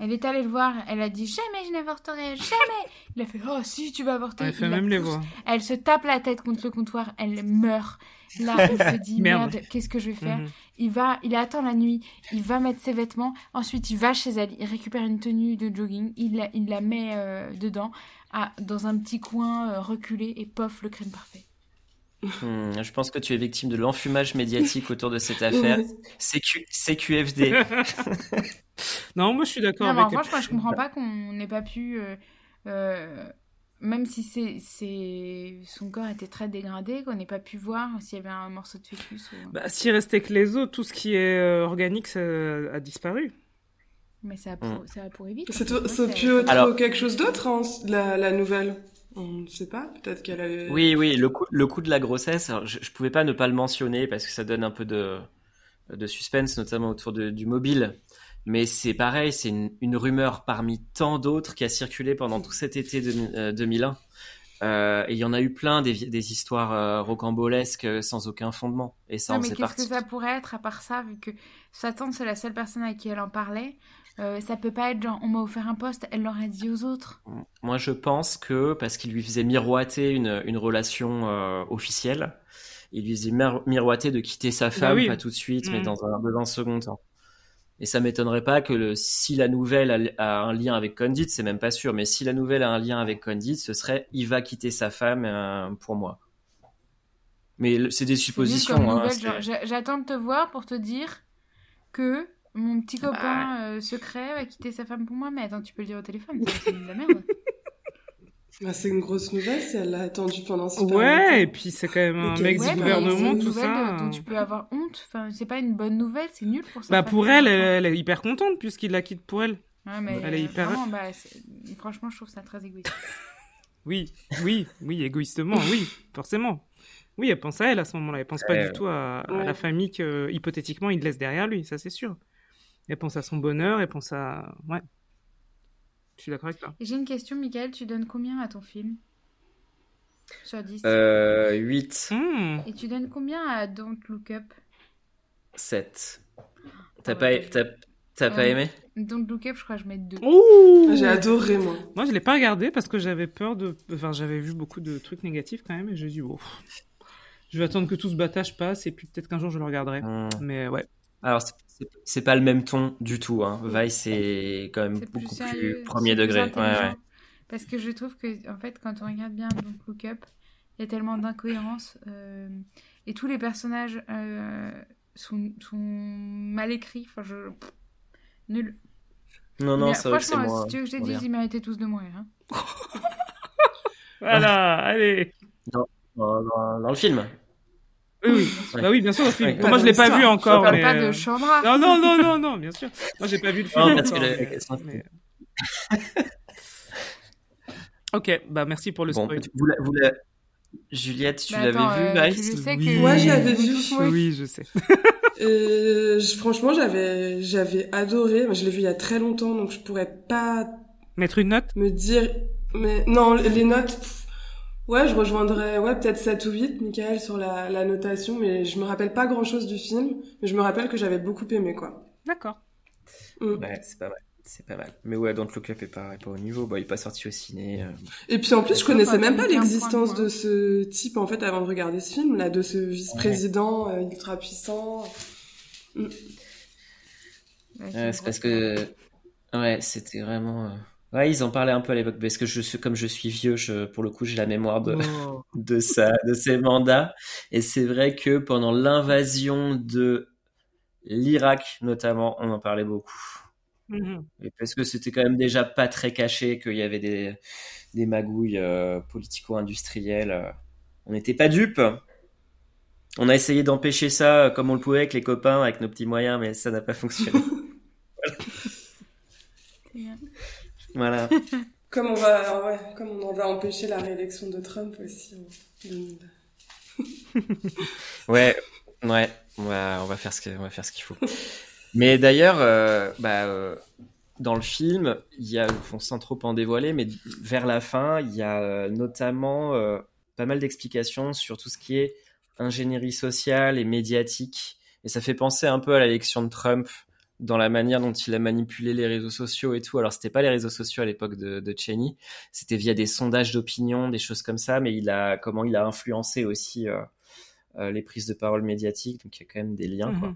Elle est allée le voir, elle a dit jamais je n'avorterai, jamais. Il a fait oh si tu vas avorter. Elle fait Il même les voix. Elle se tape la tête contre le comptoir, elle meurt. Là, il se dit Merde. merde, qu'est-ce que je vais faire? Mhm. Il va, il attend la nuit, il va mettre ses vêtements, ensuite il va chez elle, il récupère une tenue de jogging, il la, il la met euh, dedans, à- dans un petit coin euh, reculé et pof, le crime parfait. Hum, je pense que tu es victime de l'enfumage médiatique autour de cette affaire. CQ, CQFD. Non, moi je suis d'accord mais en avec revanche, moi je comprends pas qu'on n'ait pas pu, euh, euh, même si c'est, son corps était très dégradé, qu'on n'ait pas pu voir s'il y avait un morceau de fœtus. ou- Bah, s'il restait que les os, tout ce qui est euh, organique, ça a disparu. Mais ça, a pour, Mm. ça a pourri vite. C'est Moi, c'est Alors- quelque chose d'autre, hein, la, la nouvelle? On ne sait pas, peut-être qu'elle a... Oui, oui, le coup, le coup de la grossesse, alors, je, je pouvais pas ne pas le mentionner parce que ça donne un peu de, de suspense, notamment autour de- du mobile. Mais c'est pareil, c'est une, une rumeur parmi tant d'autres qui a circulé pendant tout cet été de- euh, 2001. Euh, et il y en a eu plein des, des histoires euh, rocambolesques euh, sans aucun fondement. Et ça Non, mais qu'est-ce que ça pourrait être à part ça, vu que sa tante c'est la seule personne à qui elle en parlait euh, Ça peut pas être genre on m'a offert un poste, elle l'aurait dit aux autres. Moi, je pense que parce qu'il lui faisait miroiter une, une relation euh, officielle, il lui faisait mir- miroiter de quitter sa femme, Bah oui. pas tout de suite, mais Mhm. dans un, dans un second temps. Et ça m'étonnerait pas que le, si la nouvelle a, a un lien avec Condit, c'est même pas sûr, mais si la nouvelle a un lien avec Condit, ce serait il va quitter sa femme euh, pour moi. Mais c'est des suppositions. hein, J'attends de te voir pour te dire que mon petit copain euh, secret va quitter sa femme pour moi. Mais attends, tu peux le dire au téléphone, c'est de la merde. Bah, c'est une grosse nouvelle si elle l'a attendu pendant super Ouais, et puis c'est quand même un mec Ouais, du mais gouvernement, c'est une tout nouvelle ça. dont tu peux avoir honte. Enfin, c'est pas une bonne nouvelle, c'est nul pour ça. Bah pour elle, elle, elle est hyper contente puisqu'il la quitte pour elle. Ouais, mais elle est euh, hyper- vraiment, bah, franchement, je trouve ça très égoïste. Oui, oui, oui, égoïstement, oui, forcément. Oui, elle pense à elle à ce moment-là. Elle pense pas Ouais. du tout à, à Ouais. la famille que, hypothétiquement, il laisse derrière lui, ça c'est sûr. Elle pense à son bonheur, elle pense à... Ouais. Je suis d'accord avec toi. J'ai une question, Michael, tu donnes combien à ton film? Sur 10 Euh, 8, Hmm. Et tu donnes combien à Don't Look Up? 7. T'as Ah pas, t'as, t'as pas Euh, aimé? Don't Look Up, je crois que je mets 2. Ouh J'ai adoré, moi. Moi, je l'ai pas regardé parce que j'avais peur de... Enfin, j'avais vu beaucoup de trucs négatifs quand même et j'ai dit, bon, je vais attendre que tout ce battage passe et puis peut-être qu'un jour je le regarderai. Hmm. Mais ouais. Alors, c'est- pas le même ton du tout. Hein. Vice, c'est quand même plus beaucoup sérieux, plus premier plus degré. Ouais, intelligent. ouais. Parce que je trouve que, en fait, quand on regarde bien Don't Look Up, il y a tellement d'incohérences. euh, et tous les personnages euh, sont, sont mal écrits. Enfin, je. pff, nul. Non, non, c'est vrai que c'est franchement, moi. si tu veux que je te moins dise, ils méritaient tous de mourir. hein. Voilà, allez Dans, dans- dans le film. Oui, oui. Ouais. Bah oui, bien sûr, le film. Moi, je l'ai pas vu encore, On parle mais... pas de euh, Chandra. Non, non, non, non, non, bien sûr. Moi, j'ai pas vu le film Non, parce encore, que la- mais- mais- Ok, bah merci pour le Bon, spoil. vous la- vous la- Juliette, tu Mais l'avais vu, euh, que l'avais vous vu. Oui, je sais. Et franchement, j'avais, j'avais adoré. Moi, Je l'ai vu il y a très longtemps, donc je pourrais pas Mettre une note? me dire. Mais non, les notes. Ouais, je rejoindrais, ouais, peut-être 7 ou 8, Michael, sur la, la notation, mais je me rappelle pas grand chose du film, mais je me rappelle que j'avais beaucoup aimé, quoi. D'accord. Mm. Ouais, c'est pas mal. C'est pas mal. Mais ouais, Don't Look Up est pas, est pas au niveau. Bah, il est pas sorti au ciné. euh. Et puis en plus, je connaissais même pas 15 points l'existence de ce type, en fait, avant de regarder ce film, là, de ce vice-président euh, ultra puissant. Ouais, Ouais, c'est parce que. Ouais, c'était vraiment. Euh, Ouais, ils en parlaient un peu à l'époque, parce que je suis, comme je suis vieux, je, pour le coup, j'ai la mémoire de, Oh. de sa, de ses mandats. Et c'est vrai que pendant l'invasion de l'Irak, notamment, on en parlait beaucoup. Mhm. Et parce que c'était quand même déjà pas très caché qu'il y avait des, des magouilles euh, politico-industrielles. On n'était pas dupes. On a essayé d'empêcher ça comme on le pouvait avec les copains, avec nos petits moyens, mais ça n'a pas fonctionné. voilà. Comme on va, ouais, comme on va empêcher la réélection de Trump aussi. ouais, ouais, on va, on va faire ce qu'il qu'il faut. Mais d'ailleurs, euh, bah, euh, dans le film, il y a, sans trop en dévoiler, mais vers la fin, il y a euh, notamment pas mal d'explications sur tout ce qui est ingénierie sociale et médiatique. Et ça fait penser un peu à l'élection de Trump dans la manière dont il a manipulé les réseaux sociaux et tout. Alors, c'était pas les réseaux sociaux à l'époque de, de Cheney, c'était via des sondages d'opinion, des choses comme ça, mais il a, comment il a influencé aussi euh, euh, les prises de parole médiatiques. Donc, il y a quand même des liens, quoi.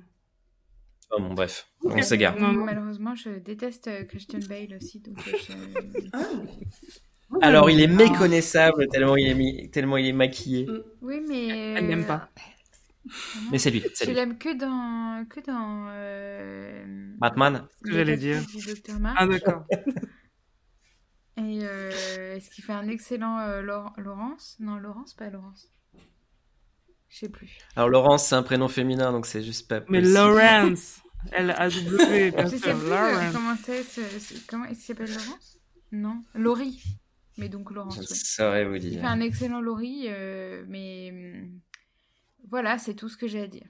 Oh, bon, bref, on s'égare. Malheureusement, je déteste euh, Christian Bale aussi, donc ah. Alors, il est méconnaissable tellement il est, tellement il est maquillé. Oui, mais. Elle n'aime pas. Mais c'est lui. Tu l'aimes que dans que dans euh... Batman. Ce que j'allais dire. Ah d'accord. Et euh, est-ce qu'il fait un excellent euh, Laurence? Non, Laurence, pas Laurence. Je sais plus. Alors Laurence, c'est un prénom féminin, donc c'est juste pas. Mais Laurence, L A W. Je sais plus euh, comment c'est. Comment il s'appelle Laurence? Non, Laurie. Mais donc Laurence. Je saurais vous dire. Il fait un excellent Laurie, mais hum, voilà, c'est tout ce que j'ai à dire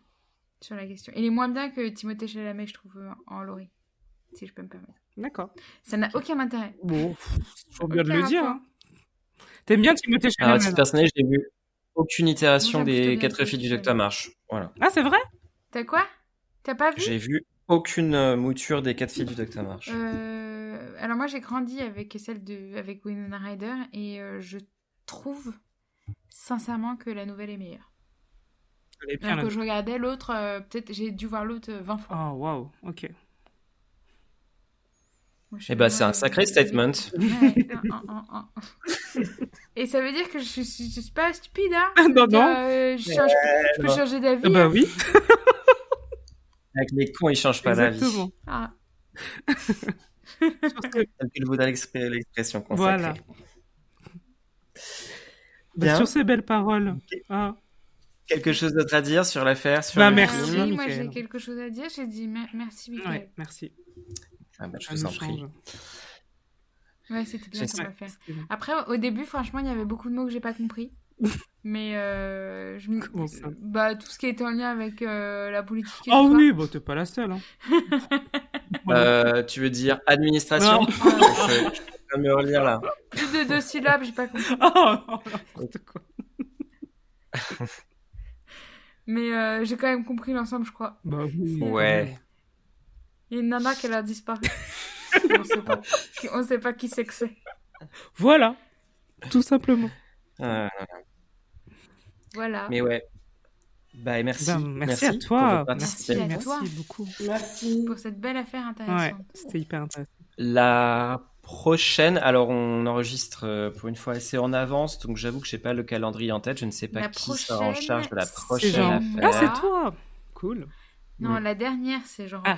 sur la question. Il est moins bien que Timothée Chalamet, je trouve, en Laurie, si je peux me permettre. D'accord. Ça n'a aucun intérêt. Bon, faut bien de le dire. Hein. T'aimes bien Timothée Chalamet Alors, à titre personnel, j'ai vu aucune itération des quatre filles du Docteur March. Voilà. Ah, c'est vrai? T'as quoi? T'as pas vu? J'ai vu aucune euh, mouture des quatre filles du Docteur March. Euh, alors moi, j'ai grandi avec celle de avec Winona Ryder et euh, je trouve sincèrement que la nouvelle est meilleure. Alors que je regardais l'autre, euh, peut-être j'ai dû voir l'autre 20 euh, fois. Oh, waouh, ok. Eh bah, c'est un sacré statement. Et ça veut dire que je suis, je suis pas stupide, hein Non, non. Euh, je, change, je, peux changer d'avis. Ah bah hein. oui. Avec les cons, ils changent pas d'avis. Exactement. Ah. L'expression consacrée. Voilà. Bah, sur ces belles paroles. Ah. Quelque chose d'autre à dire sur l'affaire sur bah, merci. Moi j'ai quelque chose à dire. J'ai dit merci, Michael. Ouais, merci. Ah, bah, je vous en prie. Ouais, c'était bien comme affaire. Après, au début, franchement, il y avait beaucoup de mots que j'ai pas compris. Mais euh, je bah, tout ce qui était en lien avec euh, la politique. Ah oui, bon, t'es pas la seule. Hein. euh, tu veux dire administration? Je vais me relire là. Plus de deux syllabes, j'ai pas compris. Oh, quoi. Mais euh, j'ai quand même compris l'ensemble, je crois. Bah oui. Ouais. Il y a une nana qui a disparu. on sait pas. On sait pas qui c'est que c'est. Voilà. Tout simplement. Ah, voilà. Mais ouais. Bah, merci. Ben, merci, à toi. Merci, à toi. Merci beaucoup. Merci. Pour cette belle affaire intéressante. Ouais, c'était hyper intéressant. La prochaine, alors on enregistre euh, pour une fois assez en avance, donc j'avoue que j'ai pas le calendrier en tête, je ne sais pas qui sera en charge de la prochaine affaire. Ah, c'est toi Cool. Non, la dernière, c'est Jean ah,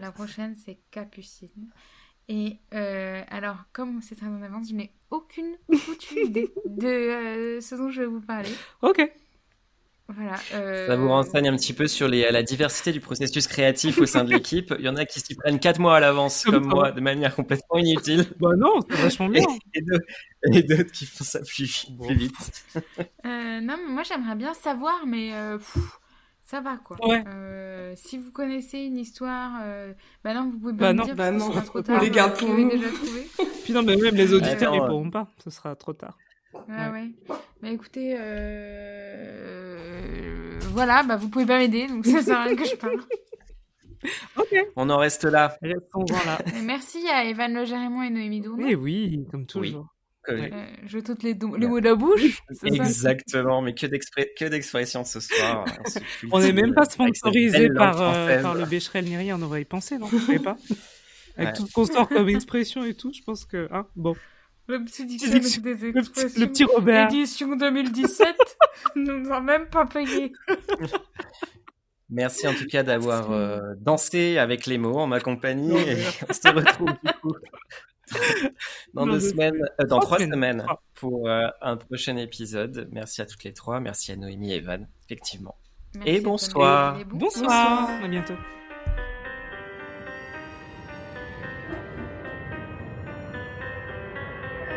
la, prochaine, c'est Capucine. Et euh, alors, comme c'est très en avance, je n'ai aucune idée de euh, ce dont je vais vous parler. Ok. Voilà. Ça vous renseigne un petit peu sur les, la diversité du processus créatif au sein de l'équipe. Il y en a qui s'y prennent quatre mois à l'avance, comme, moi, de manière complètement inutile. Bah non, c'est vachement bien. Et, d'autres qui font ça plus, vite. Euh, non, mais moi j'aimerais bien savoir, mais euh, ça va quoi. Ouais. Euh, si vous connaissez une histoire, bah non, vous pouvez pas bah me non, dire. Bah non, trop tard. On les garde pour nous. déjà trouvé. Puis non, mais même les auditeurs ne pourront pas. Ce sera trop tard. Ah ouais. Mais écoutez, euh... voilà, bah vous pouvez pas m'aider, donc ça sert à rien que je parle. ok. On en reste là. Restons là. Merci à Evan Le Gérémon et Noémie Dourneau. Eh oui, comme toujours. Euh, je toutes les, les mots de la bouche. Exactement, mais que d'expressions ce soir. on n'est même pas sponsorisé par, euh, par le Becherel ni rien, on aurait y pensé, non? Vous savez pas Avec tout ce qu'on sort comme expression et tout, je pense que. Hein, bon. Le petit dictionnaire des expressions. Le petit, Robert. Édition 2017. nous n'ont même pas payé. Merci en tout cas d'avoir dansé avec les mots en ma compagnie. Et on se retrouve du coup dans deux semaines, dans trois semaines, pour un prochain épisode. Merci à toutes les trois. Merci à Noémie et Evan, effectivement. et bonsoir. bonsoir. À bientôt.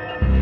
Yeah.